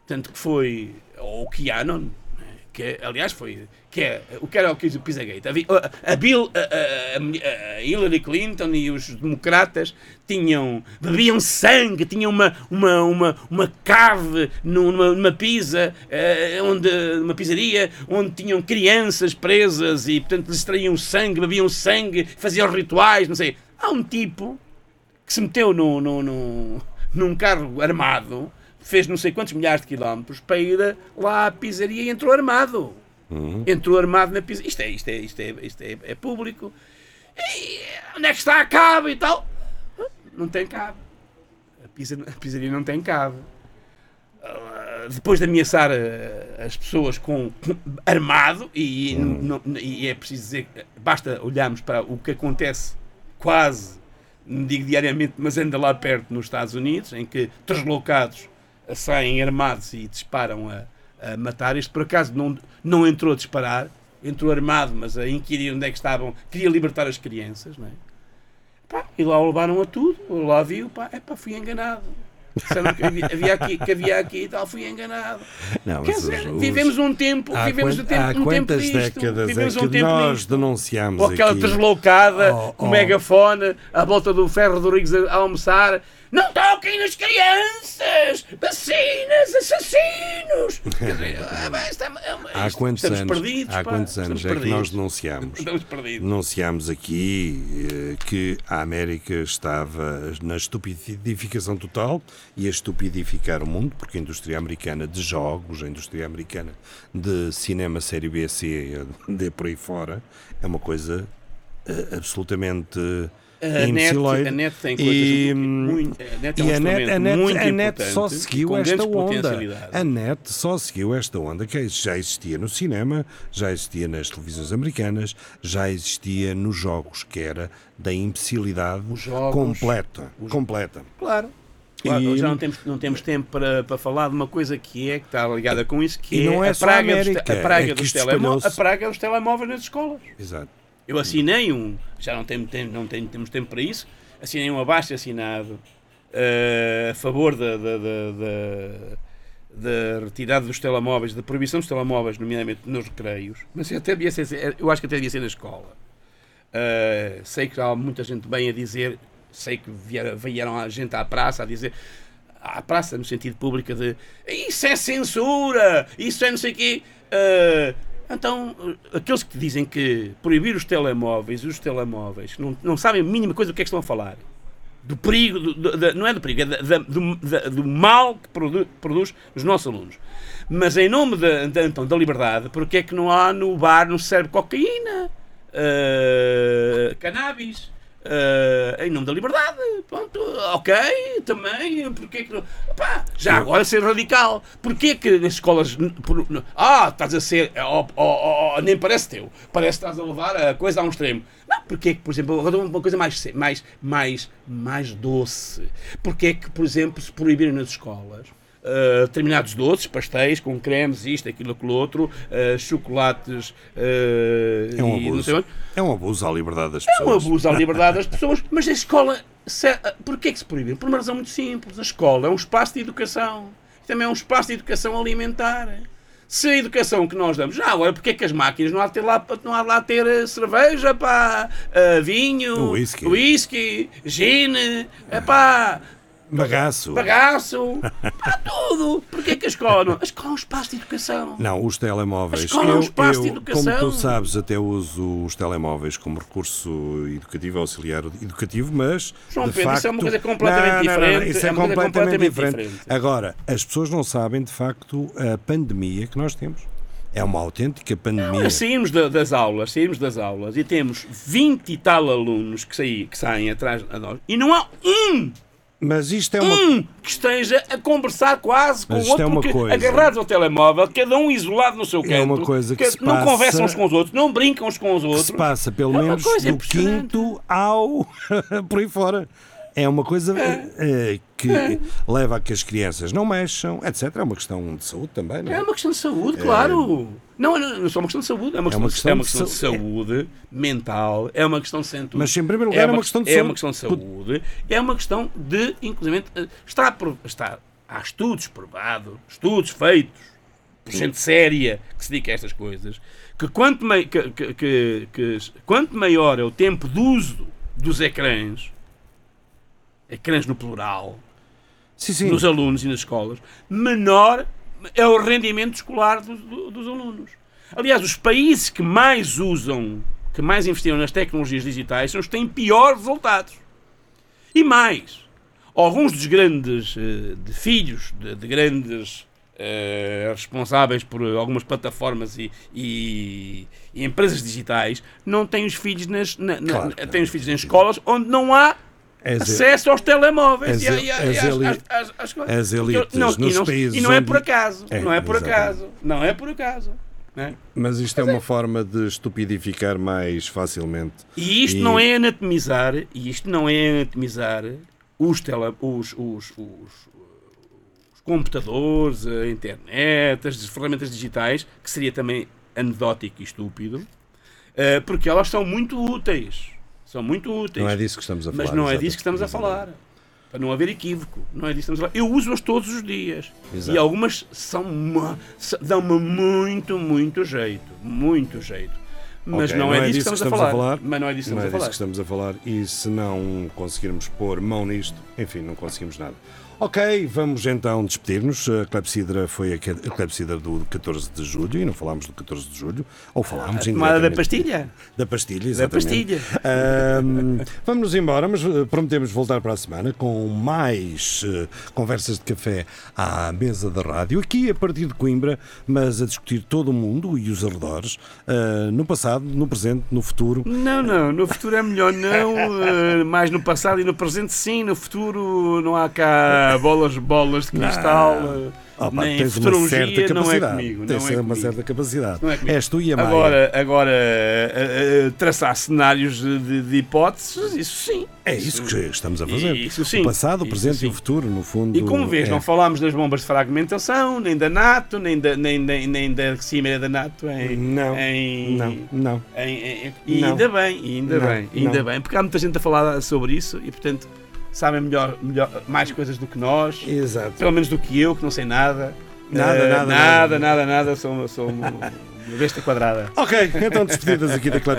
Tanto que foi. Ou o Keanon, né, que é, aliás foi. Que é, o que era o Pizzagate? A, Vi- a, a Bill, a, a- a mulher- a Hillary Clinton e os democratas tinham. bebiam sangue, tinham uma, uma, uma, uma cave numa, numa pizza, eh, onde, uma pizzaria, onde tinham crianças presas e, portanto, lhes traíam sangue, bebiam sangue, faziam rituais, não sei. Há um tipo que se meteu no, no, no- num carro armado, fez não sei quantos milhares de quilómetros para ir lá à pizzaria e entrou armado. Entrou armado na pizzaria. Isto é, isto é, isto é, isto é, é público. E onde é que está a cabo e tal? Não tem cabo. A, pizza, a pizzaria não tem cabo. Ah, depois de ameaçar ah, as pessoas com armado e, não- e é preciso dizer basta olharmos para o que acontece quase não digo diariamente, mas anda lá perto nos Estados Unidos, em que deslocados saem armados e disparam a, a matar. Este por acaso não, não entrou a disparar, entrou armado, mas a inquirir onde é que estavam, queria libertar as crianças, não é? Pá, e lá o levaram a tudo, eu lá vi, pá, epá, fui enganado. Disseram que havia, aqui, que havia aqui e tal, fui enganado. Não, Quer dizer, os- os- vivemos um tempo, Há, vivemos quant- um tempo, há um tempo quantas disto, décadas vivemos é um que tempo nós disto. denunciamos Ou aquela aqui? deslocada, Oh, com oh. o megafone, à volta do Ferro Rodrigues a almoçar. Não toquem nas crianças! Vacinas, assassinos! (laughs) Ah, é uma- Há quantos estamos anos, perdidos, há pá, quantos anos estamos é que nós denunciámos? Denunciámos aqui eh, que a América estava na estupidificação total e a estupidificar o mundo, porque a indústria americana de jogos, a indústria americana de cinema série B, C, D por aí fora, é uma coisa eh, absolutamente A net, a net tem coisas E, muito. A net é um a net, a net, muito a net só seguiu esta onda. A net só seguiu esta onda que já existia no cinema, já existia nas televisões americanas, já existia nos jogos, que era da imbecilidade jogos, completa. os- completa. Claro. Claro, E- já não temos, não temos tempo para, para falar de uma coisa que é que está ligada com isso, que é, não é a praga, a praga é dos a praga dos telemóveis nas escolas. Exato. Eu assinei um, já não, tenho, tem- não tenho- temos tempo para isso, assinei um abaixo assinado eh, a favor da, da, da, da- da retirada dos telemóveis, da proibição dos telemóveis, nomeadamente nos recreios, mas até devia ser, eu acho que até devia ser na escola. Eh, sei que há muita gente bem a dizer, sei que vieram, vieram a gente à praça a dizer à praça no sentido público de isso é censura, isso é não sei o quê. Eh, então, aqueles que dizem que proibir os telemóveis, os telemóveis, não, não sabem a mínima coisa do que é que estão a falar. Do perigo, do- do- não é do perigo, é da- do, da- do mal que produ- produz nos nossos alunos. Mas em nome da, então, da liberdade, porque é que não há no bar, não se cocaína, eh, cannabis, eh, em nome da liberdade? Pronto, ok, também, porque que não... Já agora ser radical. Porquê que nas escolas... por- ah, estás a ser... oh, oh, oh, oh, nem parece teu. Parece que estás a levar a coisa a um extremo. Não, porque é que, por exemplo, uma coisa mais, mais, mais, mais doce. Porque é que, por exemplo, se proibirem nas escolas uh, determinados doces, pastéis com cremes, isto, aquilo, aquilo outro, uh, chocolates uh, É um e abuso. É um abuso à liberdade das É um pessoas. abuso à (laughs) liberdade das pessoas, mas a escola. se- Porquê que se proíbe? Por uma razão muito simples. A escola é um espaço de educação. Também é um espaço de educação alimentar. Se a educação que nós damos. Já agora, porque é que as máquinas não há de ter lá, não há lá ter eh, cerveja, pá, eh, vinho, Whisky. whisky, gin, é pá, Bagaço. bagaço, pá, tudo. Porquê que a escola não. A escola é um espaço de educação. Não, os telemóveis. A escola é um espaço de eu, educação. Como tu sabes, até uso os telemóveis como recurso educativo, auxiliar educativo, mas. João de Pedro, facto... isso é uma coisa completamente Não, não, não, não, diferente, Isso é, é uma coisa completamente, completamente diferente. diferente. Agora, as pessoas não sabem, de facto, a pandemia que nós temos. É uma autêntica pandemia. Não, saímos da- das aulas, saímos das aulas e temos 20 e tal alunos que, saí, que saem atrás de nós e não há um, Mas isto é uma. um que esteja a conversar quase com o outro, é uma porque coisa. agarrados ao telemóvel, cada um isolado no seu canto, É uma coisa que se não conversam uns com os outros, não brincam uns com os que outros. se passa pelo É menos do quinto ao (laughs) por aí fora. É uma coisa eh, que leva a que as crianças não mexam, etc. É uma questão de saúde também, não é? É uma questão de saúde, claro. Não, não, não é só uma questão de saúde, é uma questão, uma de- questão é uma de questão de sa- saúde mental, é uma questão de saúde. Mas, em primeiro lugar, é uma questão de é saúde. uma questão de saúde, é uma questão de, inclusive, está, prov- está há estudos provados, estudos feitos por gente séria que se dedica a estas coisas, que quanto, mai- que- que- que- que- quanto maior é o tempo de uso dos ecrãs, ecrãs no plural, Sim, sim. nos alunos e nas escolas, menor é o rendimento escolar dos, do- dos alunos. Aliás, os países que mais usam, que mais investiram nas tecnologias digitais, são os que têm piores resultados. E mais, alguns dos grandes eh, de filhos de, de grandes eh, responsáveis por algumas plataformas e, e- e empresas digitais não têm os filhos nas na- na- Claro têm os filhos em escolas onde não há acesso aos telemóveis as- e, a- e as e coisas. as elites Não, nos e não, países e não é por acaso, É, não é por acaso, não é por acaso. não é? Mas isto é uma forma de estupidificar mais facilmente. E isto não é anatomizar, e isto não é anatomizar os, tele, os, os, os- os computadores, a internet, as ferramentas digitais, que seria também anedótico e estúpido, eh, porque elas são muito úteis. São muito úteis. Não é disso que estamos a Mas falar, não é exato. disso que estamos a falar. Para não haver equívoco. Não é disso que estamos a falar. Eu uso-as todos os dias. Exato. E algumas são, dão-me muito, muito jeito. Muito jeito. Mas Ok, não, é disso que estamos, a, falar. Mas não é disso que Não é estamos disso a que falar. estamos a falar. E se não conseguirmos pôr mão nisto, enfim, não conseguimos nada. Ok, vamos então despedir-nos. A Clepsidra foi a Clepsidra do 14 de julho e não falámos do 14 de julho. Ou falámos A tomada da pastilha? Da pastilha, Da exatamente. pastilha. Ahm, vamos nos embora, mas eh, prometemos voltar para a semana com mais eh, conversas de café à mesa da rádio, aqui a partir de Coimbra, mas a discutir todo o mundo e os arredores, eh, no passado, no presente, no futuro. Não, não, no futuro é melhor não, eh, mais no passado e no presente sim, no futuro não há cá bolas, bolas de cristal, eh, Ah, pá, nem tens uma certa não é capacidade. comigo. tens não é uma certa capacidade. Não é comigo. És tu e a Maia. Agora, agora eh, eh, traçar cenários de, de hipóteses, isso sim. É isso que estamos a fazer. Isso sim. O passado, o Isso presente sim. e o futuro, no fundo. E como vês, é. não falámos das bombas de fragmentação, nem da NATO, nem da, nem, nem, nem da cimeira da NATO em. Não, em, não, não. em- em- e Não. ainda bem, ainda Não, bem, ainda não. bem, porque há muita gente a falar sobre isso e portanto sabem melhor, melhor mais coisas do que nós, Exato. pelo menos do que eu, que não sei nada. Nada, Eh, nada, nada, nada, nada, sou, sou uma uma (laughs) besta quadrada. Ok, então despedidas aqui da Club